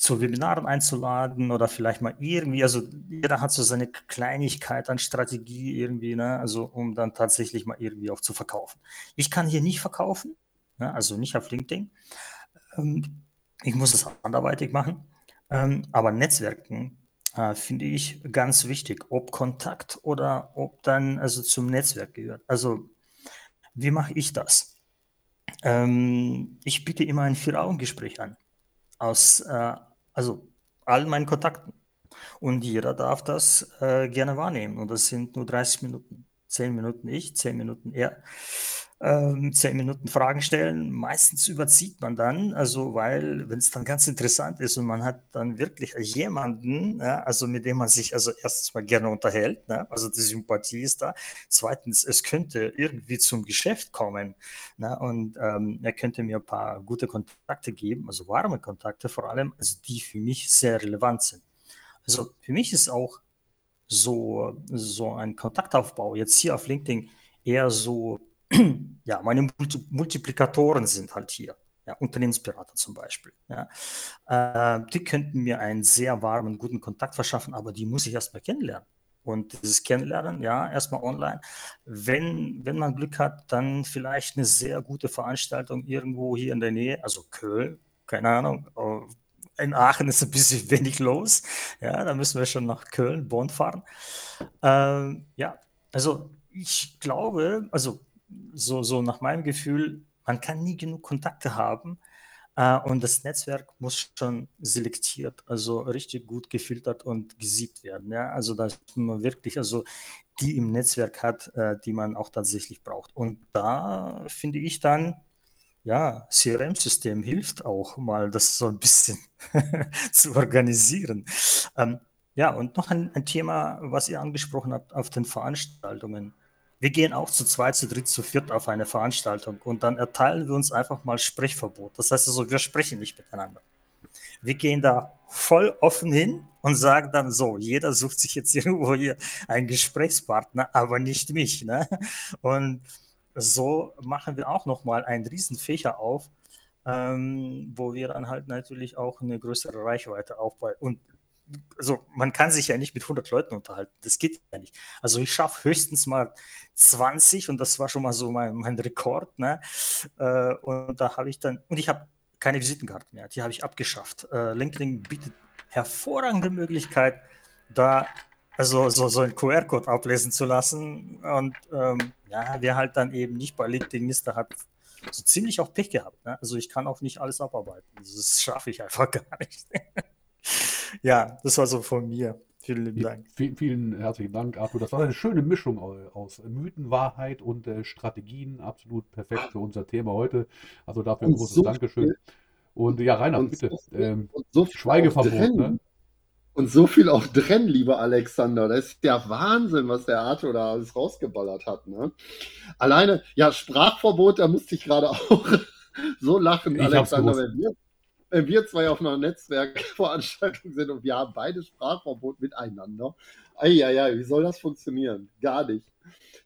zu Webinaren einzuladen oder vielleicht mal irgendwie, also jeder hat so seine Kleinigkeit an Strategie irgendwie, ne? also um dann tatsächlich mal irgendwie auch zu verkaufen. Ich kann hier nicht verkaufen, ne? also nicht auf LinkedIn. Ähm, ich muss es anderweitig machen, ähm, aber Netzwerken äh, finde ich ganz wichtig, ob Kontakt oder ob dann also zum Netzwerk gehört. Also wie mache ich das? Ähm, ich biete immer ein Vier-Augen-Gespräch an aus äh, also all meinen Kontakten. Und jeder darf das äh, gerne wahrnehmen. Und das sind nur 30 Minuten. 10 Minuten ich, 10 Minuten er ähm, zehn Minuten Fragen stellen. Meistens überzieht man dann, also weil, wenn es dann ganz interessant ist und man hat dann wirklich jemanden, ja, also mit dem man sich also erstens mal gerne unterhält, ne? also die Sympathie ist da. Zweitens, es könnte irgendwie zum Geschäft kommen ne? und ähm, er könnte mir ein paar gute Kontakte geben, also warme Kontakte vor allem, also die für mich sehr relevant sind. Also für mich ist auch so, so ein Kontaktaufbau jetzt hier auf LinkedIn eher so ja, meine Multiplikatoren sind halt hier. Ja, Unternehmensberater zum Beispiel. Ja. Äh, die könnten mir einen sehr warmen, guten Kontakt verschaffen, aber die muss ich erstmal kennenlernen. Und dieses Kennenlernen, ja, erstmal online. Wenn, wenn man Glück hat, dann vielleicht eine sehr gute Veranstaltung irgendwo hier in der Nähe, also Köln, keine Ahnung. Äh, in Aachen ist ein bisschen wenig los. Ja, da müssen wir schon nach Köln, Bonn fahren. Ähm, ja, also ich glaube, also so, so nach meinem Gefühl, man kann nie genug Kontakte haben. Äh, und das Netzwerk muss schon selektiert, also richtig gut gefiltert und gesiebt werden. Ja? Also, dass man wirklich also die im Netzwerk hat, äh, die man auch tatsächlich braucht. Und da finde ich dann, ja, CRM-System hilft auch mal, das so ein bisschen zu organisieren. Ähm, ja, und noch ein, ein, Thema, was ihr angesprochen habt auf den Veranstaltungen wir gehen auch zu zweit, zu dritt, zu viert auf eine Veranstaltung und dann erteilen wir uns einfach mal Sprechverbot. Das heißt also, wir sprechen nicht miteinander. Wir gehen da voll offen hin und sagen dann so, jeder sucht sich jetzt irgendwo hier einen Gesprächspartner, aber nicht mich. Ne? Und so machen wir auch nochmal einen riesen Fächer auf, ähm, wo wir dann halt natürlich auch eine größere Reichweite aufbauen. Und also man kann sich ja nicht mit 100 Leuten unterhalten. Das geht ja nicht. Also ich schaffe höchstens mal 20 und das war schon mal so mein, mein Rekord. Ne? Äh, und da habe ich dann, und ich habe keine Visitenkarte mehr, die habe ich abgeschafft. Äh, LinkedIn bietet hervorragende Möglichkeit, da also so, so einen QR-Code ablesen zu lassen. Und ähm, ja, wer halt dann eben nicht bei LinkedIn ist, der hat so ziemlich auch Pech gehabt. Ne? Also ich kann auch nicht alles abarbeiten. Das schaffe ich einfach gar nicht. ja, das war so von mir. Vielen lieben Dank. Vielen, vielen herzlichen Dank, Arthur. Das war eine schöne Mischung aus Mythen, Wahrheit und äh, Strategien. Absolut perfekt für unser Thema heute. Also dafür ein großes so Dankeschön. Viel, und ja, Rainer, bitte. So viel, ähm, so Schweigeverbot. Ne? Und so viel auch drin, lieber Alexander. Das ist der Wahnsinn, was der Arthur da alles rausgeballert hat. Ne? Alleine, ja, Sprachverbot, da musste ich gerade auch so lachen, ich Alexander, wenn wir, wenn wir zwei auf einer Netzwerkveranstaltung sind und wir haben beide Sprachverbot miteinander. Eieiei, wie soll das funktionieren? Gar nicht.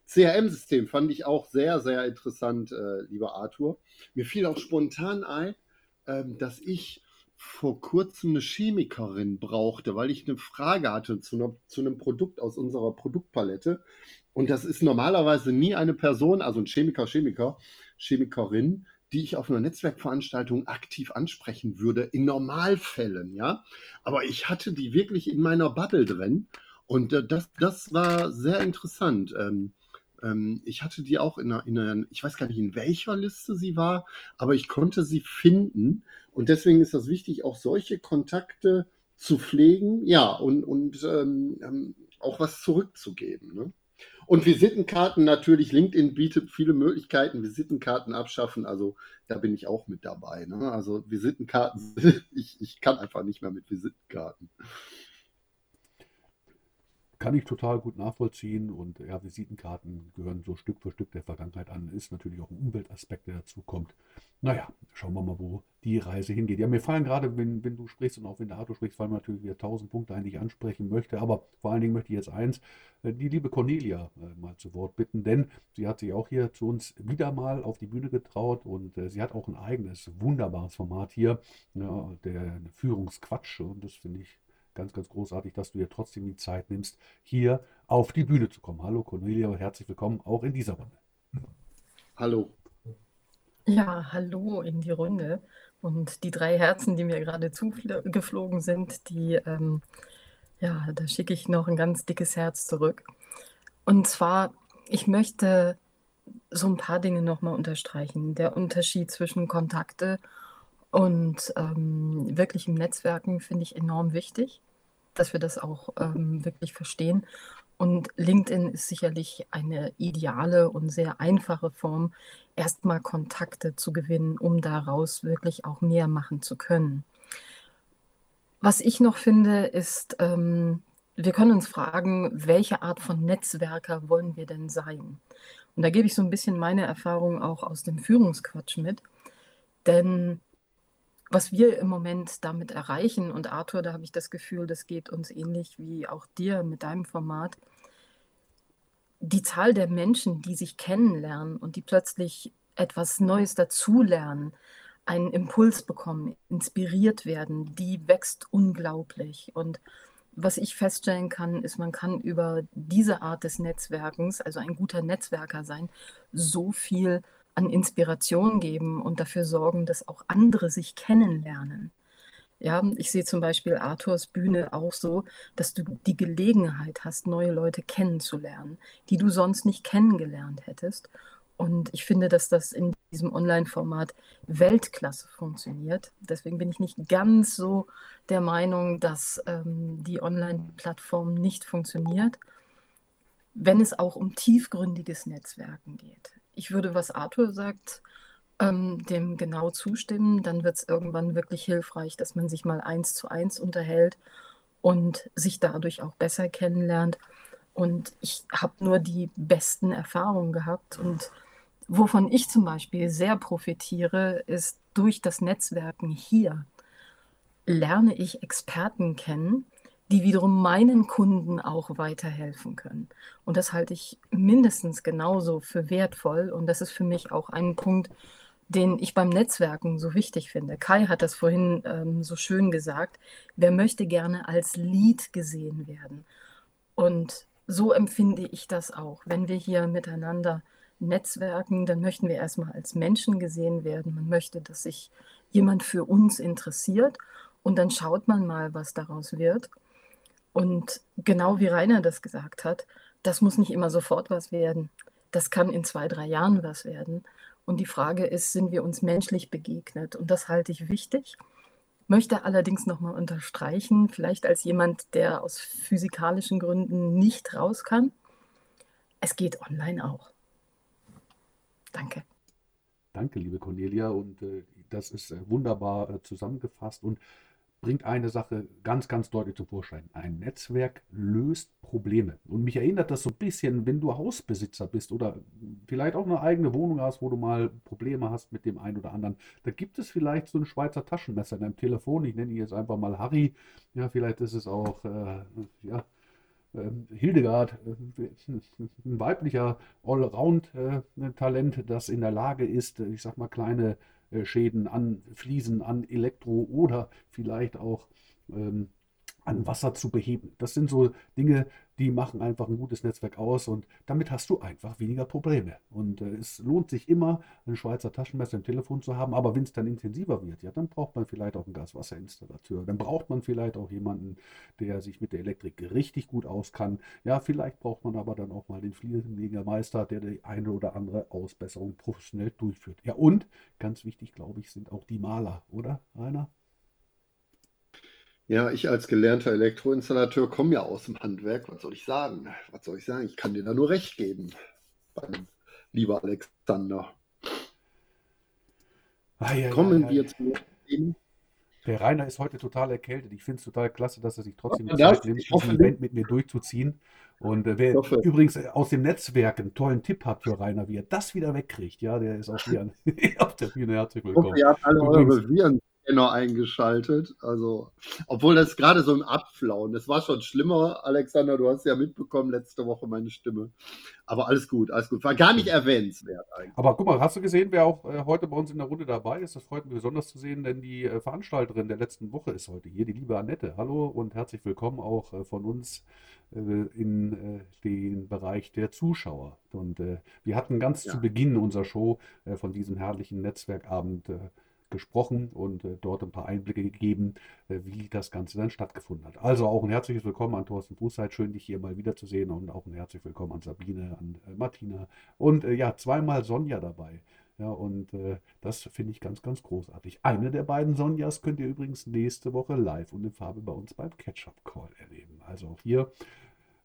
CRM-System fand ich auch sehr, sehr interessant, äh, lieber Arthur. Mir fiel auch spontan ein, äh, dass ich vor kurzem eine Chemikerin brauchte, weil ich eine Frage hatte zu, einer, zu einem Produkt aus unserer Produktpalette. Und das ist normalerweise nie eine Person, also ein Chemiker, Chemiker, Chemikerin, die ich auf einer Netzwerkveranstaltung aktiv ansprechen würde, in Normalfällen, ja. Aber ich hatte die wirklich in meiner Bubble drin und äh, das, das war sehr interessant. Ähm, ähm, ich hatte die auch in einer, in einer, ich weiß gar nicht, in welcher Liste sie war, aber ich konnte sie finden und deswegen ist das wichtig, auch solche Kontakte zu pflegen, ja, und, und ähm, ähm auch was zurückzugeben. Ne? Und Visitenkarten natürlich, LinkedIn bietet viele Möglichkeiten, Visitenkarten abschaffen, also da bin ich auch mit dabei. Ne? Also Visitenkarten, ich, ich kann einfach nicht mehr mit Visitenkarten. Kann ich total gut nachvollziehen und ja, Visitenkarten gehören so Stück für Stück der Vergangenheit an. Ist natürlich auch ein Umweltaspekt, der dazu kommt. Naja, schauen wir mal, wo die Reise hingeht. Ja, mir fallen gerade, wenn, wenn du sprichst und auch wenn der Arthur spricht, fallen mir natürlich wieder tausend Punkte ein, die ich ansprechen möchte. Aber vor allen Dingen möchte ich jetzt eins, äh, die liebe Cornelia äh, mal zu Wort bitten, denn sie hat sich auch hier zu uns wieder mal auf die Bühne getraut und äh, sie hat auch ein eigenes, wunderbares Format hier, ja, der Führungsquatsch. Und das finde ich ganz, ganz großartig, dass du dir trotzdem die Zeit nimmst, hier auf die Bühne zu kommen. Hallo Cornelia, herzlich willkommen auch in dieser Runde. Hallo. Ja, hallo in die Runde. Und die drei Herzen, die mir gerade zugeflogen sind, die, ähm, ja, da schicke ich noch ein ganz dickes Herz zurück. Und zwar, ich möchte so ein paar Dinge nochmal unterstreichen. Der Unterschied zwischen Kontakte und ähm, wirklichem Netzwerken finde ich enorm wichtig, dass wir das auch ähm, wirklich verstehen. Und LinkedIn ist sicherlich eine ideale und sehr einfache Form, erstmal Kontakte zu gewinnen, um daraus wirklich auch mehr machen zu können. Was ich noch finde, ist, ähm, wir können uns fragen, welche Art von Netzwerker wollen wir denn sein? Und da gebe ich so ein bisschen meine Erfahrung auch aus dem Führungsquatsch mit. Denn was wir im Moment damit erreichen, und Arthur, da habe ich das Gefühl, das geht uns ähnlich wie auch dir mit deinem Format, die Zahl der Menschen, die sich kennenlernen und die plötzlich etwas Neues dazulernen, einen Impuls bekommen, inspiriert werden, die wächst unglaublich. Und was ich feststellen kann, ist, man kann über diese Art des Netzwerkens, also ein guter Netzwerker sein, so viel an Inspiration geben und dafür sorgen, dass auch andere sich kennenlernen. Ja, ich sehe zum Beispiel Arthurs Bühne auch so, dass du die Gelegenheit hast, neue Leute kennenzulernen, die du sonst nicht kennengelernt hättest. Und ich finde, dass das in diesem Online-Format Weltklasse funktioniert. Deswegen bin ich nicht ganz so der Meinung, dass ähm, die Online-Plattform nicht funktioniert, wenn es auch um tiefgründiges Netzwerken geht ich würde, was Arthur sagt, ähm, dem genau zustimmen. Dann wird es irgendwann wirklich hilfreich, dass man sich mal eins zu eins unterhält und sich dadurch auch besser kennenlernt. Und ich habe nur die besten Erfahrungen gehabt. Und wovon ich zum Beispiel sehr profitiere, ist durch das Netzwerken hier lerne ich Experten kennen, die wiederum meinen Kunden auch weiterhelfen können. Und das halte ich mindestens genauso für wertvoll. Und das ist für mich auch ein Punkt, den ich beim Netzwerken so wichtig finde. Kai hat das vorhin ähm, so schön gesagt. Wer möchte gerne als Lead gesehen werden? Und so empfinde ich das auch. Wenn wir hier miteinander netzwerken, dann möchten wir erstmal als Menschen gesehen werden. Man möchte, dass sich jemand für uns interessiert. Und dann schaut man mal, was daraus wird. Und genau wie Rainer das gesagt hat, das muss nicht immer sofort was werden. Das kann in zwei, drei Jahren was werden. Und die Frage ist, sind wir uns menschlich begegnet? Und das halte ich wichtig. Möchte allerdings nochmal unterstreichen, vielleicht als jemand, der aus physikalischen Gründen nicht raus kann, es geht online auch. Danke. Danke, liebe Cornelia. Und äh, das ist äh, wunderbar äh, zusammengefasst. Und bringt eine Sache ganz, ganz deutlich zum Vorschein. Ein Netzwerk löst Probleme. Und mich erinnert das so ein bisschen, wenn du Hausbesitzer bist oder vielleicht auch eine eigene Wohnung hast, wo du mal Probleme hast mit dem einen oder anderen. Da gibt es vielleicht so ein Schweizer Taschenmesser in deinem Telefon. Ich nenne ihn jetzt einfach mal Harry. Ja, vielleicht ist es auch, äh, ja, ähm, Hildegard, äh, ein weiblicher Allround-Talent, das in der Lage ist, ich sag mal, kleine äh, Schäden an Fliesen, an Elektro oder vielleicht auch ähm, an Wasser zu beheben. Das sind so Dinge, die machen einfach ein gutes Netzwerk aus und damit hast du einfach weniger Probleme. Und äh, es lohnt sich immer, ein Schweizer Taschenmesser im Telefon zu haben, aber wenn es dann intensiver wird, ja, dann braucht man vielleicht auch einen Gaswasserinstallateur. Dann braucht man vielleicht auch jemanden, der sich mit der Elektrik richtig gut auskann. Ja, vielleicht braucht man aber dann auch mal den Fliesenlegermeister, der die eine oder andere Ausbesserung professionell durchführt. Ja, und ganz wichtig, glaube ich, sind auch die Maler, oder, Rainer? Ja, ich als gelernter Elektroinstallateur komme ja aus dem Handwerk. Was soll ich sagen? Was soll ich sagen? Ich kann dir da nur recht geben, lieber Alexander. Ei, ei, Kommen ei, wir zu dem, Der Rainer ist heute total erkältet. Ich finde es total klasse, dass er sich trotzdem die Zeit nimmt, diesen. Event mit mir durchzuziehen. Und äh, wer übrigens äh, aus dem Netzwerk einen tollen Tipp hat für Rainer, wie er das wieder wegkriegt, ja, der ist auch hier auf der Bühne. Herzlich Ich hoffe, willkommen. ihr habt alle Übrigens- eure Virenscanner eingeschaltet. Also, obwohl das gerade so ein Abflauen. Das war schon schlimmer, Alexander. Du hast ja mitbekommen letzte Woche meine Stimme. Aber alles gut, alles gut. War gar nicht erwähnenswert eigentlich. Aber guck mal, hast du gesehen, wer auch äh, heute bei uns in der Runde dabei ist? Das freut mich besonders zu sehen, denn die äh, Veranstalterin der letzten Woche ist heute hier, die liebe Annette. Hallo und herzlich willkommen auch äh, von uns in den Bereich der Zuschauer. Und wir hatten ganz Ja. zu Beginn unserer Show von diesem herrlichen Netzwerkabend gesprochen und äh, dort ein paar Einblicke gegeben, äh, wie das Ganze dann stattgefunden hat. Also auch ein herzliches Willkommen an Thorsten Fußheit, schön dich hier mal wiederzusehen und auch ein herzlich Willkommen an Sabine, an äh, Martina und ja, zweimal Sonja dabei. Ja, und äh, das finde ich ganz, ganz großartig. Eine der beiden Sonjas könnt ihr übrigens nächste Woche live und in Farbe bei uns beim Ketchup Call erleben. Also auch hier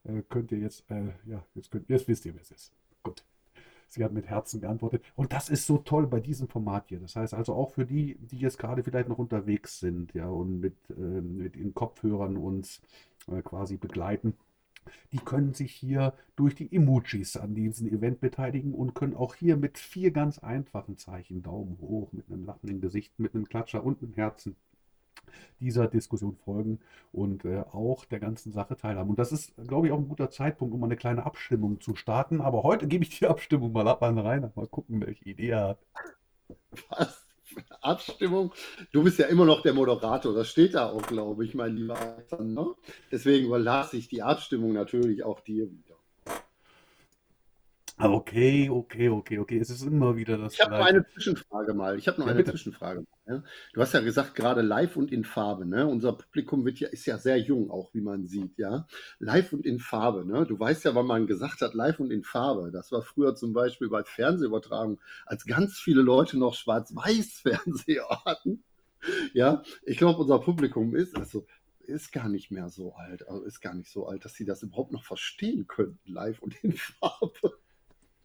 äh, könnt ihr jetzt, äh, ja, jetzt, könnt, jetzt wisst ihr, wer es ist. Gut. Sie hat mit Herzen geantwortet. Und das ist so toll bei diesem Format hier. Das heißt also auch für die, die jetzt gerade vielleicht noch unterwegs sind, ja, und mit, äh, mit den Kopfhörern uns äh, quasi begleiten. Die können sich hier durch die Emojis an diesem Event beteiligen und können auch hier mit vier ganz einfachen Zeichen, Daumen hoch, mit einem lachenden Gesicht, mit einem Klatscher und einem Herzen, dieser Diskussion folgen und äh, auch der ganzen Sache teilhaben. Und das ist, glaube ich, auch ein guter Zeitpunkt, um mal eine kleine Abstimmung zu starten. Aber heute gebe ich die Abstimmung mal ab an Rainer. Mal gucken, welche Idee er hat. Was? Abstimmung? Du bist ja immer noch der Moderator. Das steht da auch, glaube ich, mein lieber Alexander. Deswegen überlasse ich die Abstimmung natürlich auch dir Okay, okay, okay, okay. Es ist immer wieder das Ich habe noch Gleiche. eine Zwischenfrage mal. Ich habe noch Ja, eine bitte. Zwischenfrage. mal, Ja. Du hast ja gesagt, gerade live und in Farbe. Ne? Unser Publikum wird ja, ist ja sehr jung, auch wie man sieht. Ja, live und in Farbe. Ne? Du weißt ja, wann man gesagt hat, live und in Farbe. Das war früher zum Beispiel bei Fernsehübertragungen, als ganz viele Leute noch Schwarz-Weiß-Fernseher hatten. Ja, ich glaube, unser Publikum ist also ist gar nicht mehr so alt, also ist gar nicht so alt, dass sie das überhaupt noch verstehen könnten, live und in Farbe.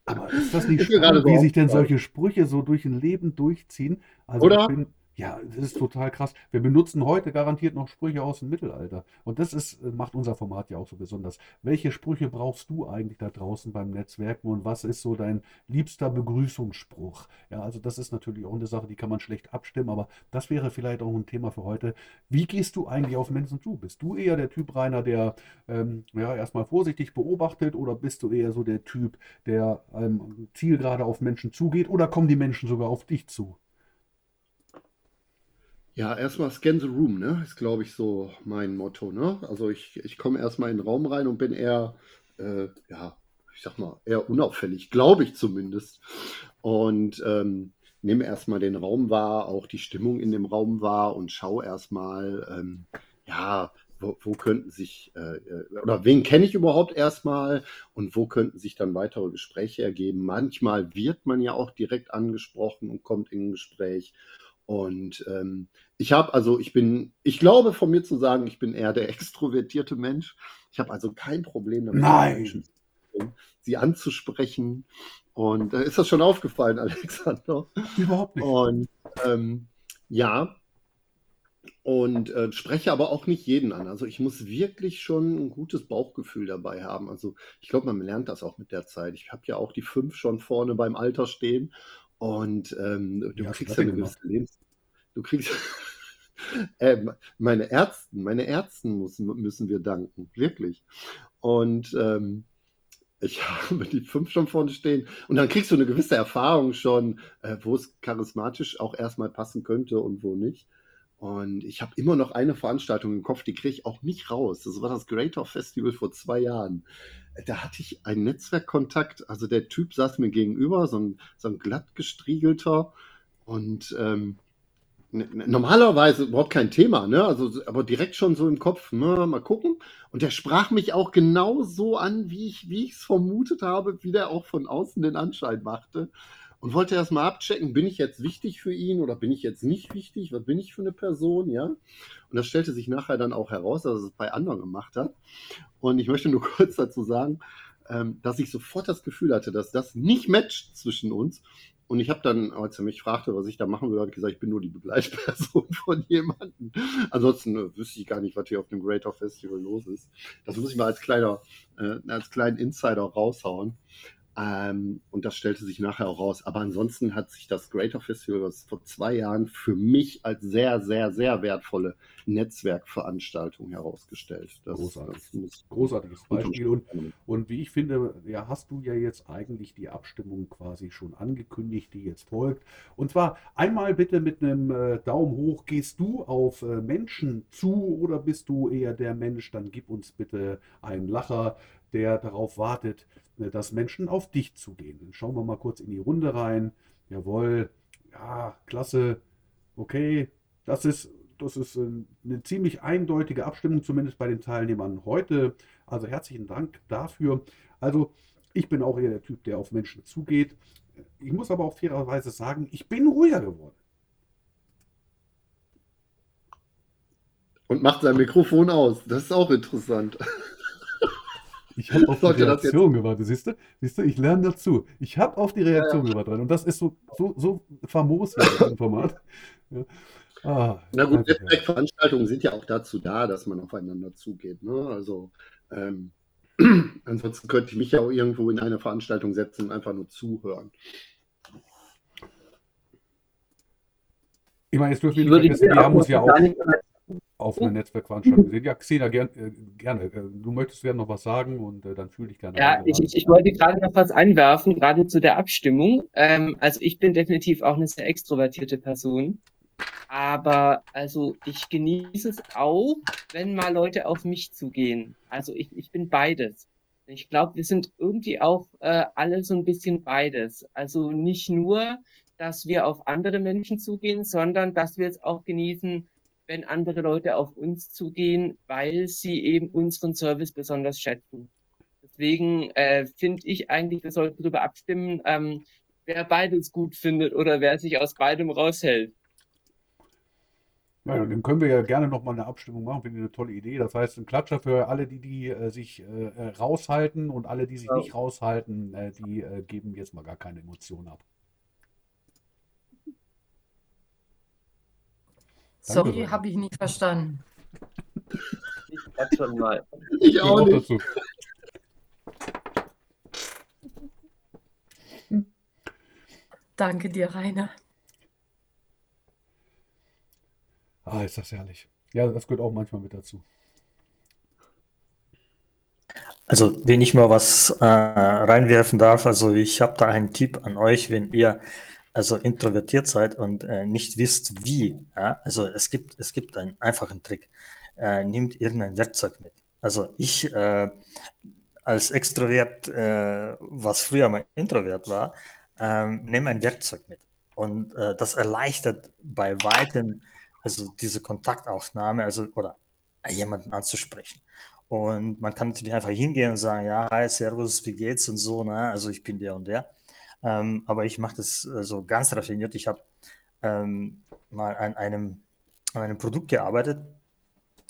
Aber ist das nicht spannend, wie sich denn solche Sprüche so durch ein Leben durchziehen? Also Oder? ich bin, ja, das ist total krass. Wir benutzen heute garantiert noch Sprüche aus dem Mittelalter. Und das ist, äh, macht unser Format ja auch so besonders. Welche Sprüche brauchst du eigentlich da draußen beim Netzwerken und was ist so dein liebster Begrüßungsspruch? Ja, also das ist natürlich auch eine Sache, die kann man schlecht abstimmen, aber das wäre vielleicht auch ein Thema für heute. Wie gehst du eigentlich auf Menschen zu? Bist du eher der Typ, Rainer, der ähm, ja, erstmal vorsichtig beobachtet oder bist du eher so der Typ, der ähm, zielgerade auf Menschen zugeht oder kommen die Menschen sogar auf dich zu? Ja, erstmal scan the room, ne? Ist, glaube ich, so mein Motto, ne? Also ich, ich komme erstmal in den Raum rein und bin eher, äh, ja, ich sag mal, eher unauffällig, glaube ich zumindest. Und ähm, nehme erstmal den Raum wahr, auch die Stimmung in dem Raum wahr und schaue erstmal, ähm, ja, wo, wo könnten sich, äh, äh, oder wen kenne ich überhaupt erstmal und wo könnten sich dann weitere Gespräche ergeben. Manchmal wird man ja auch direkt angesprochen und kommt in ein Gespräch. Und ähm, ich habe also, ich bin, ich glaube von mir zu sagen, ich bin eher der extrovertierte Mensch. Ich habe also kein Problem damit. Menschen sie anzusprechen. Und äh, ist das schon aufgefallen, Alexander? Überhaupt nicht. Und ähm, ja, und äh, spreche aber auch nicht jeden an. Also ich muss wirklich schon ein gutes Bauchgefühl dabei haben. Also ich glaube, man lernt das auch mit der Zeit. Ich habe ja auch die fünf schon vorne beim Alter stehen und ähm, du kriegst ja denn eine gewisse Lebens... Du kriegst... äh, meine Ärzten, meine Ärzten müssen, müssen wir danken, wirklich. Und ähm, ich habe die fünf schon vorne stehen. Und dann kriegst du eine gewisse Erfahrung schon, äh, wo es charismatisch auch erstmal passen könnte und wo nicht. Und ich habe immer noch eine Veranstaltung im Kopf, die kriege ich auch nicht raus. Das war das Greater Festival vor zwei Jahren. Da hatte ich einen Netzwerkkontakt. Also der Typ saß mir gegenüber, so ein, so ein glatt gestriegelter und ähm, normalerweise überhaupt kein Thema, ne? Also, aber direkt schon so im Kopf, ne? Mal gucken. Und der sprach mich auch genau so an, wie ich es vermutet habe, wie der auch von außen den Anschein machte. Und wollte erst mal abchecken, bin ich jetzt wichtig für ihn oder bin ich jetzt nicht wichtig? Was bin ich für eine Person, ja? Und das stellte sich nachher dann auch heraus, dass er es bei anderen gemacht hat. Und ich möchte nur kurz dazu sagen, ähm, dass ich sofort das Gefühl hatte, dass das nicht matcht zwischen uns. und ich habe dann, als er mich fragte, was ich da machen würde, gesagt, ich bin nur die Begleitperson von jemandem. Ansonsten äh, wüsste ich gar nicht, was hier auf dem Greater Festival los ist. Das muss ich mal als kleiner, äh, als kleinen Insider raushauen. Ähm, und das stellte sich nachher auch raus. Aber ansonsten hat sich das Greater Festival, was vor zwei Jahren für mich als sehr, sehr, sehr wertvolle Netzwerkveranstaltung herausgestellt. Das, Großartig. das Großartiges Beispiel. Und, und wie ich finde, ja, hast du ja jetzt eigentlich die Abstimmung quasi schon angekündigt, die jetzt folgt. Und zwar einmal bitte mit einem äh, Daumen hoch. Gehst du auf äh, Menschen zu oder bist du eher der Mensch? Dann gib uns bitte einen Lacher, der darauf wartet, dass Menschen auf dich zugehen. Dann schauen wir mal kurz in die Runde rein. Jawohl, ja, klasse, okay, das ist, das ist äh, eine ziemlich eindeutige Abstimmung, zumindest bei den Teilnehmern heute. Also herzlichen Dank dafür. Also ich bin auch eher der Typ, der auf Menschen zugeht. Ich muss aber auch fairerweise sagen, ich bin ruhiger geworden. Und macht sein Mikrofon aus. Das ist auch interessant. Ich habe auf die Reaktion gewartet, siehst du? Siehst du, ich lerne dazu. Ich habe auf die Reaktion ja, ja. gewartet. Und das ist so, so, so famos im Format. Ja. Ah, Na gut, Netzwerkveranstaltungen sind ja auch dazu da, dass man aufeinander zugeht. Ne? Also ähm, ansonsten könnte ich mich ja auch irgendwo in eine Veranstaltung setzen und einfach nur zuhören. Ich meine, jetzt dürfen wir nicht vergessen, wir haben uns ja auch auf einer Netzwerkveranstaltung sehen. Ja, Xena, gern, äh, gerne. Äh, du möchtest gerne noch was sagen und äh, dann fühle dich gerne. Ja, ich, ich, ich, wollte gerade noch was einwerfen, gerade zu der Abstimmung. Ähm, also ich bin definitiv auch eine sehr extrovertierte Person. Aber also ich genieße es auch, wenn mal Leute auf mich zugehen. Also ich, ich bin beides. Ich glaube, wir sind irgendwie auch äh, alle so ein bisschen beides. Also nicht nur, dass wir auf andere Menschen zugehen, sondern dass wir es auch genießen, wenn andere Leute auf uns zugehen, weil sie eben unseren Service besonders schätzen. Deswegen äh, finde ich eigentlich, wir sollten darüber abstimmen, ähm, wer beides gut findet oder wer sich aus beidem raushält. Ja, dann können wir ja gerne nochmal eine Abstimmung machen, finde ich eine tolle Idee. Das heißt, ein Klatscher für alle, die, die äh, sich äh, äh raushalten und alle, die sich ja. nicht raushalten, äh, die äh, geben jetzt mal gar keine Emotionen ab. Sorry, habe ich nicht verstanden. Ich hatte schon mal. Ich auch nicht. Dazu. Danke dir, Rainer. Ah, ist das herrlich. Ja, das gehört auch manchmal mit dazu. Also, wenn ich mal was äh, reinwerfen darf, also ich habe da einen Tipp an euch, wenn ihr also introvertiert seid und äh, nicht wisst, wie, ja, also es gibt, es gibt einen einfachen Trick. Äh, nehmt irgendein Werkzeug mit. Also ich äh, als Extrovert, äh, was früher mal Introvert war, ähm, nehme ein Werkzeug mit. Und äh, das erleichtert bei weitem also diese Kontaktaufnahme, also oder jemanden anzusprechen. Und man kann natürlich einfach hingehen und sagen, ja, hi, servus, wie geht's und so, ne? Also ich bin der und der. Ähm, aber ich mache das äh, so ganz raffiniert. Ich habe ähm, mal an einem, an einem Produkt gearbeitet,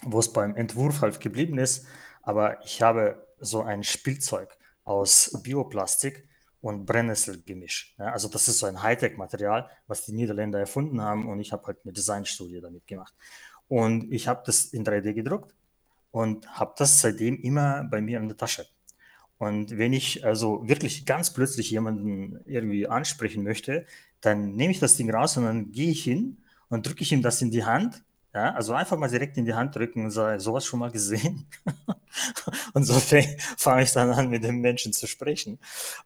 wo es beim Entwurf halt geblieben ist. Aber ich habe so ein Spielzeug aus Bioplastik und Brennnessel gemischt. Ja, also das ist so ein Hightech-Material, was die Niederländer erfunden haben und ich habe halt eine Designstudie damit gemacht. Und ich habe das in 3D gedruckt und habe das seitdem immer bei mir in der Tasche. Und wenn ich also wirklich ganz plötzlich jemanden irgendwie ansprechen möchte, dann nehme ich das Ding raus und dann gehe ich hin und drücke ich ihm das in die Hand. Ja, also einfach mal direkt in die Hand drücken und sagen, sowas schon mal gesehen. und so fange ich dann an, mit dem Menschen zu sprechen.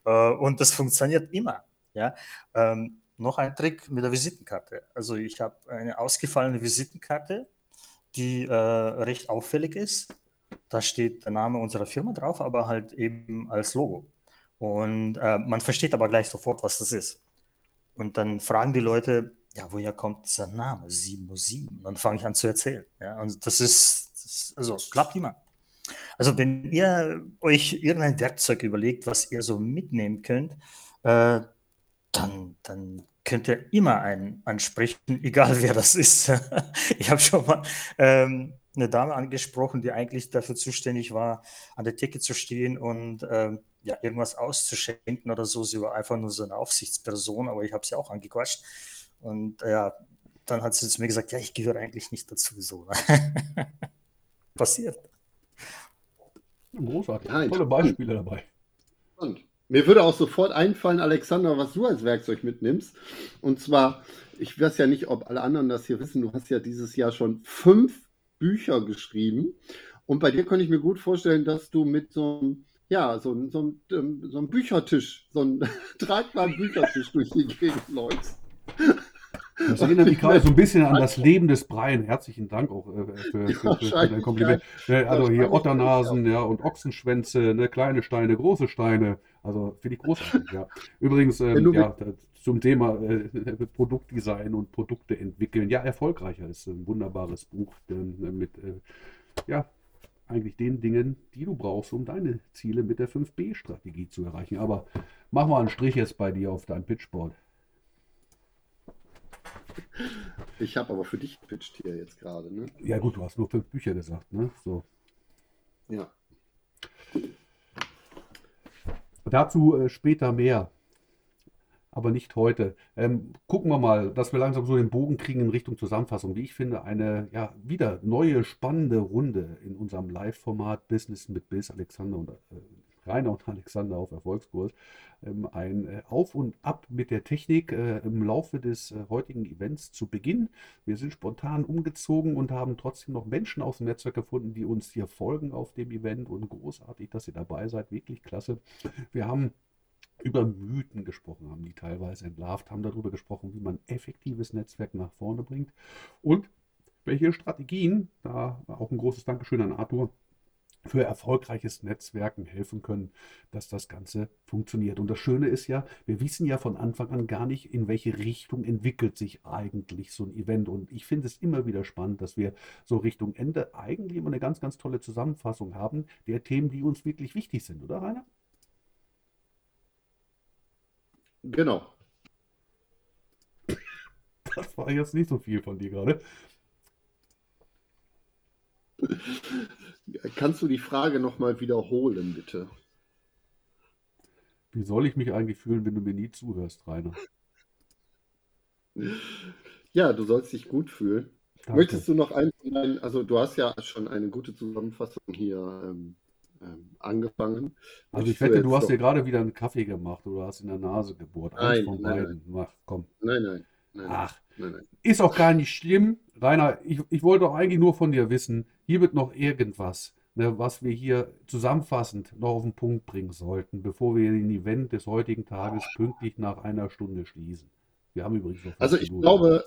Äh, und das funktioniert immer. Ja, ähm, noch ein Trick mit der Visitenkarte. Also ich habe eine ausgefallene Visitenkarte, die äh, recht auffällig ist da steht der Name unserer Firma drauf, aber halt eben als Logo. Und äh, man versteht aber gleich sofort, was das ist. Und dann fragen die Leute, ja, woher kommt dieser Name 707? Und dann fange ich an zu erzählen. Ja, und das ist, das, also klappt immer. Also wenn ihr euch irgendein Werkzeug überlegt, was ihr so mitnehmen könnt, äh, dann, dann könnt ihr immer einen ansprechen, egal wer das ist. ich habe schon mal ähm, eine Dame angesprochen, die eigentlich dafür zuständig war, an der Theke zu stehen und äh, ja, irgendwas auszuschenken oder so. Sie war einfach nur so eine Aufsichtsperson, aber ich habe sie auch angequatscht. Und ja, dann hat sie zu mir gesagt, ja, ich gehöre eigentlich nicht dazu. So. Passiert. Großartig. Ja, Tolle Beispiele dabei. Und mir würde auch sofort einfallen, Alexander, was du als Werkzeug mitnimmst. Und zwar, ich weiß ja nicht, ob alle anderen das hier wissen, du hast ja dieses Jahr schon fünf Bücher geschrieben. Und bei dir könnte ich mir gut vorstellen, dass du mit so einem ja, so, so, ähm, so ein Büchertisch, so ein tragbaren Büchertisch durch die Gegend läufst. Das erinnert mich gerade so ein bisschen an das Leben des Brian. Herzlichen Dank auch äh, für, für, für, für dein Kompliment. Ne, also hier Otternasen ja, und Ochsenschwänze, ne, kleine Steine, große Steine. Also finde ich großartig, ja. Übrigens, ähm, ja, zum Thema äh, Produktdesign und Produkte entwickeln. Ja, erfolgreicher ist ein wunderbares Buch äh, mit äh, ja, eigentlich den Dingen, die du brauchst, um deine Ziele mit der 5B-Strategie zu erreichen. Aber mach mal einen Strich jetzt bei dir auf dein Pitchboard. Ich habe aber für dich gepitcht hier jetzt gerade, ne? Ja gut, du hast nur fünf Bücher gesagt, ne? So. Ja. Dazu äh, später mehr aber nicht heute. Ähm, gucken wir mal, dass wir langsam so den Bogen kriegen in Richtung Zusammenfassung. Wie ich finde, eine ja wieder neue, spannende Runde in unserem Live-Format Business mit Biss, Alexander und äh, Rainer und Alexander auf Erfolgskurs. Ähm, ein äh, Auf und Ab mit der Technik äh, im Laufe des äh, heutigen Events zu Beginn. Wir sind spontan umgezogen und haben trotzdem noch Menschen aus dem Netzwerk gefunden, die uns hier folgen auf dem Event und großartig, dass ihr dabei seid. Wirklich klasse. Wir haben über Mythen gesprochen haben, die teilweise entlarvt haben, darüber gesprochen, wie man effektives Netzwerk nach vorne bringt und welche Strategien, da auch ein großes Dankeschön an Arthur, für erfolgreiches Netzwerken helfen können, dass das Ganze funktioniert. Und das Schöne ist ja, wir wissen ja von Anfang an gar nicht, in welche Richtung entwickelt sich eigentlich so ein Event. Und ich finde es immer wieder spannend, dass wir so Richtung Ende eigentlich immer eine ganz, ganz tolle Zusammenfassung haben der Themen, die uns wirklich wichtig sind, oder Rainer? Genau. Das war jetzt nicht so viel von dir gerade. Kannst du die Frage nochmal wiederholen, bitte? Wie soll ich mich eigentlich fühlen, wenn du mir nie zuhörst, Rainer? Ja, du sollst dich gut fühlen. Danke. Möchtest du noch ein, also du hast ja schon eine gute Zusammenfassung hier ähm, ähm, angefangen. Also ich wette, du hast dir gerade wieder einen Kaffee gemacht oder hast in der Nase gebohrt. Eins von nein, beiden. Nein. Ach, komm. Nein, nein. nein Ach, nein, ist auch gar nicht schlimm. Rainer, ich, ich wollte doch eigentlich nur von dir wissen, hier wird noch irgendwas, ne, was wir hier zusammenfassend noch auf den Punkt bringen sollten, bevor wir den Event des heutigen Tages pünktlich nach einer Stunde schließen. Wir haben übrigens noch. Also ich glaube,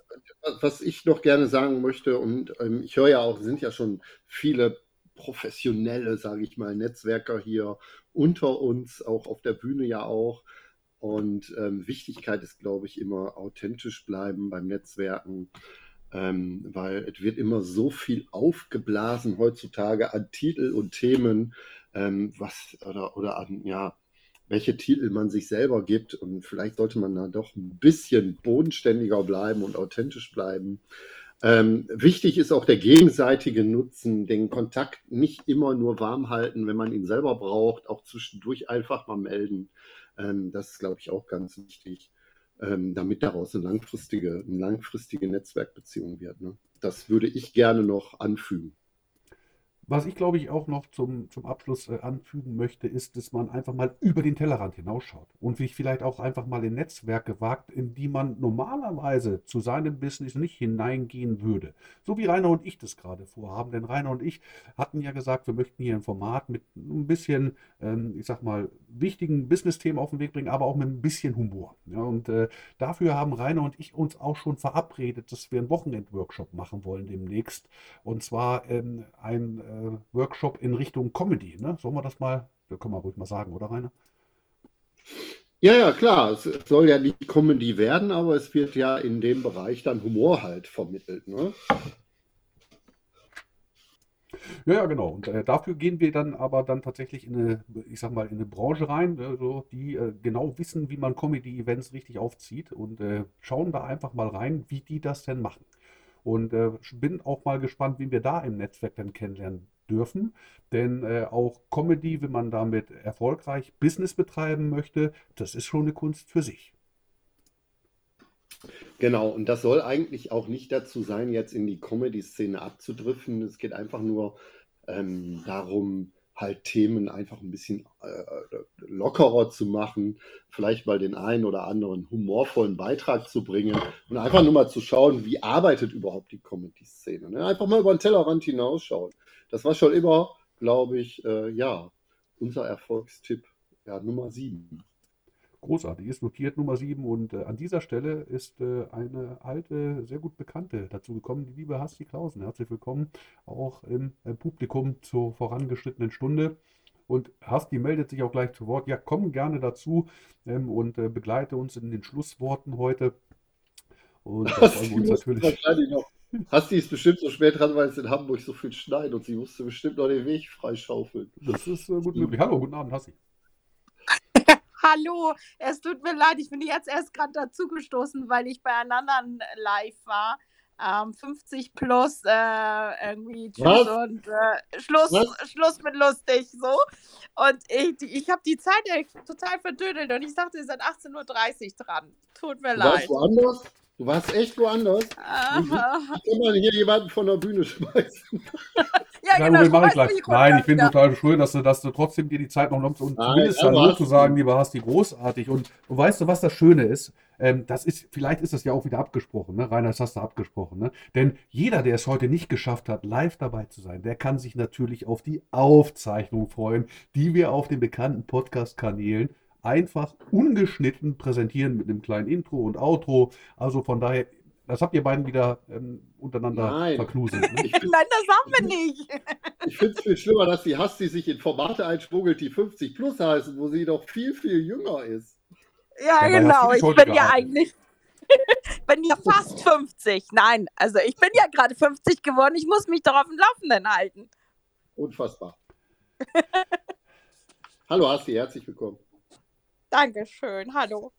was ich noch gerne sagen möchte, und ähm, ich höre ja auch, sind ja schon viele professionelle, sage ich mal, Netzwerker hier unter uns, auch auf der Bühne ja auch. Und ähm, Wichtigkeit ist, glaube ich, immer authentisch bleiben beim Netzwerken, ähm, weil es wird immer so viel aufgeblasen heutzutage an Titel und Themen, ähm, was oder, oder an, ja, welche Titel man sich selber gibt. Und vielleicht sollte man da doch ein bisschen bodenständiger bleiben und authentisch bleiben. Ähm, wichtig ist auch der gegenseitige Nutzen, den Kontakt nicht immer nur warm halten, wenn man ihn selber braucht, auch zwischendurch einfach mal melden. Ähm, das ist, glaube ich, auch ganz wichtig, ähm, damit daraus eine langfristige, eine langfristige Netzwerkbeziehung wird. Ne? Das würde ich gerne noch anfügen. Was ich glaube ich auch noch zum, zum Abschluss äh, anfügen möchte, ist, dass man einfach mal über den Tellerrand hinausschaut und sich vielleicht auch einfach mal in Netzwerke wagt, in die man normalerweise zu seinem Business nicht hineingehen würde. So wie Rainer und ich das gerade vorhaben. Denn Rainer und ich hatten ja gesagt, wir möchten hier ein Format mit ein bisschen, ähm, ich sag mal, wichtigen Business-Themen auf den Weg bringen, aber auch mit ein bisschen Humor. Ja, und äh, dafür haben Rainer und ich uns auch schon verabredet, dass wir einen Wochenend-Workshop machen wollen demnächst. Und zwar ähm, ein äh, Workshop in Richtung Comedy. Ne? Sollen wir das mal, das können wir ruhig mal sagen, oder Rainer? Ja, ja, klar. Es soll ja nicht Comedy werden, aber es wird ja in dem Bereich dann Humor halt vermittelt. Ne? Ja, ja, genau. Und äh, dafür gehen wir dann aber dann tatsächlich in eine, ich sag mal, in eine Branche rein, äh, so, die äh, genau wissen, wie man Comedy-Events richtig aufzieht und äh, schauen da einfach mal rein, wie die das denn machen. Und äh, bin auch mal gespannt, wie wir da im Netzwerk dann kennenlernen dürfen. Denn äh, auch Comedy, wenn man damit erfolgreich Business betreiben möchte, das ist schon eine Kunst für sich. Genau, und das soll eigentlich auch nicht dazu sein, jetzt in die Comedy-Szene abzudriften. Es geht einfach nur ähm, darum, halt Themen einfach ein bisschen äh, lockerer zu machen, vielleicht mal den einen oder anderen humorvollen Beitrag zu bringen und einfach nur mal zu schauen, wie arbeitet überhaupt die Comedy-Szene. Ne? Einfach mal über den Tellerrand hinausschauen. Das war schon immer, glaube ich, äh, ja, unser Erfolgstipp ja, Nummer sieben. Großartig, ist notiert Nummer 7 und äh, an dieser Stelle ist äh, eine alte, sehr gut bekannte dazu gekommen, die liebe Hasti Klausen. Herzlich willkommen auch im äh, Publikum zur vorangeschrittenen Stunde. Und Hasti meldet sich auch gleich zu Wort. Ja, komm gerne dazu ähm, und äh, begleite uns in den Schlussworten heute. Und da freuen wir uns natürlich. Hasti ist bestimmt so spät dran, weil es in Hamburg so viel schneit und sie musste bestimmt noch den Weg freischaufeln. Das ist äh, gut möglich. Hallo, guten Abend, Hasti. Hallo, es tut mir leid, ich bin jetzt erst gerade dazugestoßen, weil ich bei einem anderen Live war. Ähm, 50 plus äh, irgendwie Tschüss Was? und äh, Schluss, Schluss mit lustig so. Und ich, ich habe die Zeit total verdödelt und ich dachte, ihr seid 18.30 Uhr dran. Tut mir leid. Woanders? Du warst echt woanders. Wie, wie kann man hier jemanden von der Bühne schmeißen? ja, Nein, genau. Mach ich gleich. Nein, ich bin ja. total schön, dass du, dass du trotzdem dir die Zeit noch nimmst und Nein, zumindest Hallo zu sagen, lieber Hasti, großartig. Und, und weißt du, was das Schöne ist? Ähm, das ist, vielleicht ist das ja auch wieder abgesprochen, ne? Rainer, das hast du abgesprochen, ne? Denn jeder, der es heute nicht geschafft hat, live dabei zu sein, der kann sich natürlich auf die Aufzeichnung freuen, die wir auf den bekannten Podcast-Kanälen einfach ungeschnitten präsentieren mit einem kleinen Intro und Outro. Also von daher, das habt ihr beiden wieder ähm, untereinander Nein. verknuselt. Ne? Nein, das haben wir nicht. Ich finde es viel schlimmer, dass die Hasti sich in Formate einschmuggelt, die 50 plus heißen, wo sie doch viel, viel jünger ist. Ja, Dabei genau. Ich bin gearbeitet. ja eigentlich. bin ja fast 50. Nein, also ich bin ja gerade 50 geworden. Ich muss mich doch auf dem Laufenden halten. Unfassbar. Hallo Hasti, herzlich willkommen. Dankeschön. Hallo.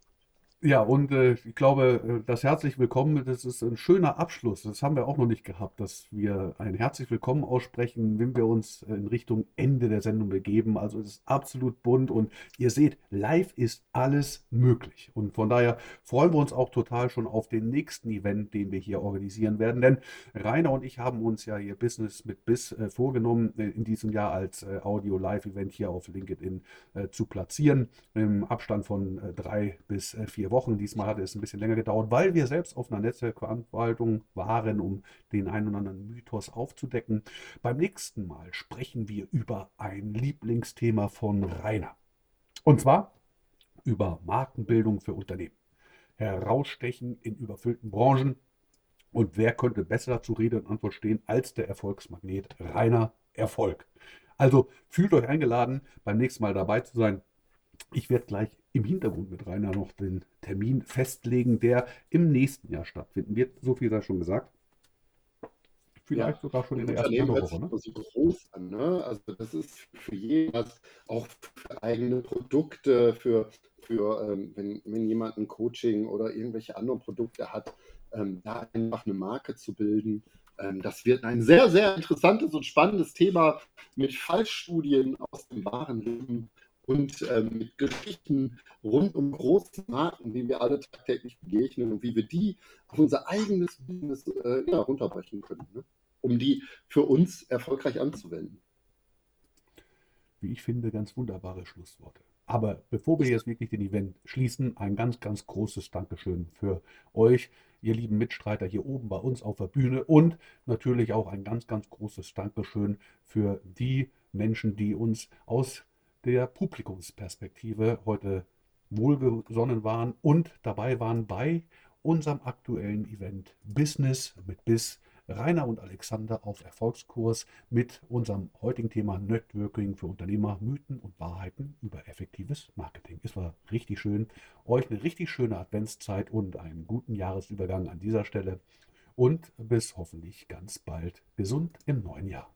Ja, und äh, ich glaube, äh, das herzlich willkommen, das ist ein schöner Abschluss. Das haben wir auch noch nicht gehabt, dass wir ein herzlich willkommen aussprechen, wenn wir uns in Richtung Ende der Sendung begeben. Also es ist absolut bunt und ihr seht, live ist alles möglich. Und von daher freuen wir uns auch total schon auf den nächsten Event, den wir hier organisieren werden. Denn Rainer und ich haben uns ja hier Business mit Biss äh, vorgenommen, äh, in diesem Jahr als Audio-Live-Event hier auf LinkedIn zu platzieren, im Abstand von drei bis vier Wochen. Wochen. Diesmal hat es ein bisschen länger gedauert, weil wir selbst auf einer Netzwerkveranstaltung waren, um den einen oder anderen Mythos aufzudecken. Beim nächsten Mal sprechen wir über ein Lieblingsthema von Rainer. Und zwar über Markenbildung für Unternehmen. Herausstechen in überfüllten Branchen. Und wer könnte besser dazu Rede und Antwort stehen als der Erfolgsmagnet Rainer Erfolg? Also fühlt euch eingeladen, beim nächsten Mal dabei zu sein. Ich werde gleich im Hintergrund mit Rainer noch den Termin festlegen, der im nächsten Jahr stattfinden wird. So viel sei schon gesagt. Vielleicht ja. sogar schon in der ersten Woche. Ne? So groß an, ne? Also das ist für jeden auch für eigene Produkte, für, für ähm, wenn, wenn jemand ein Coaching oder irgendwelche anderen Produkte hat, ähm, da einfach eine Marke zu bilden. Ähm, das wird ein sehr, sehr interessantes und spannendes Thema mit Fallstudien aus dem wahren Leben und ähm, mit Geschichten rund um große Marken, die wir alle tagtäglich begegnen und wie wir die auf unser eigenes Business äh, ja, runterbrechen können, ne? um die für uns erfolgreich anzuwenden. Wie ich finde, ganz wunderbare Schlussworte. Aber bevor wir jetzt wirklich den Event schließen, ein ganz, ganz großes Dankeschön für euch, ihr lieben Mitstreiter hier oben bei uns auf der Bühne und natürlich auch ein ganz, ganz großes Dankeschön für die Menschen, die uns aus der Publikumsperspektive heute wohlgesonnen waren und dabei waren bei unserem aktuellen Event Business mit Biss Rainer und Alexander auf Erfolgskurs mit unserem heutigen Thema Networking für Unternehmer, Mythen und Wahrheiten über effektives Marketing. Es war richtig schön. Euch eine richtig schöne Adventszeit und einen guten Jahresübergang an dieser Stelle und bis hoffentlich ganz bald gesund im neuen Jahr.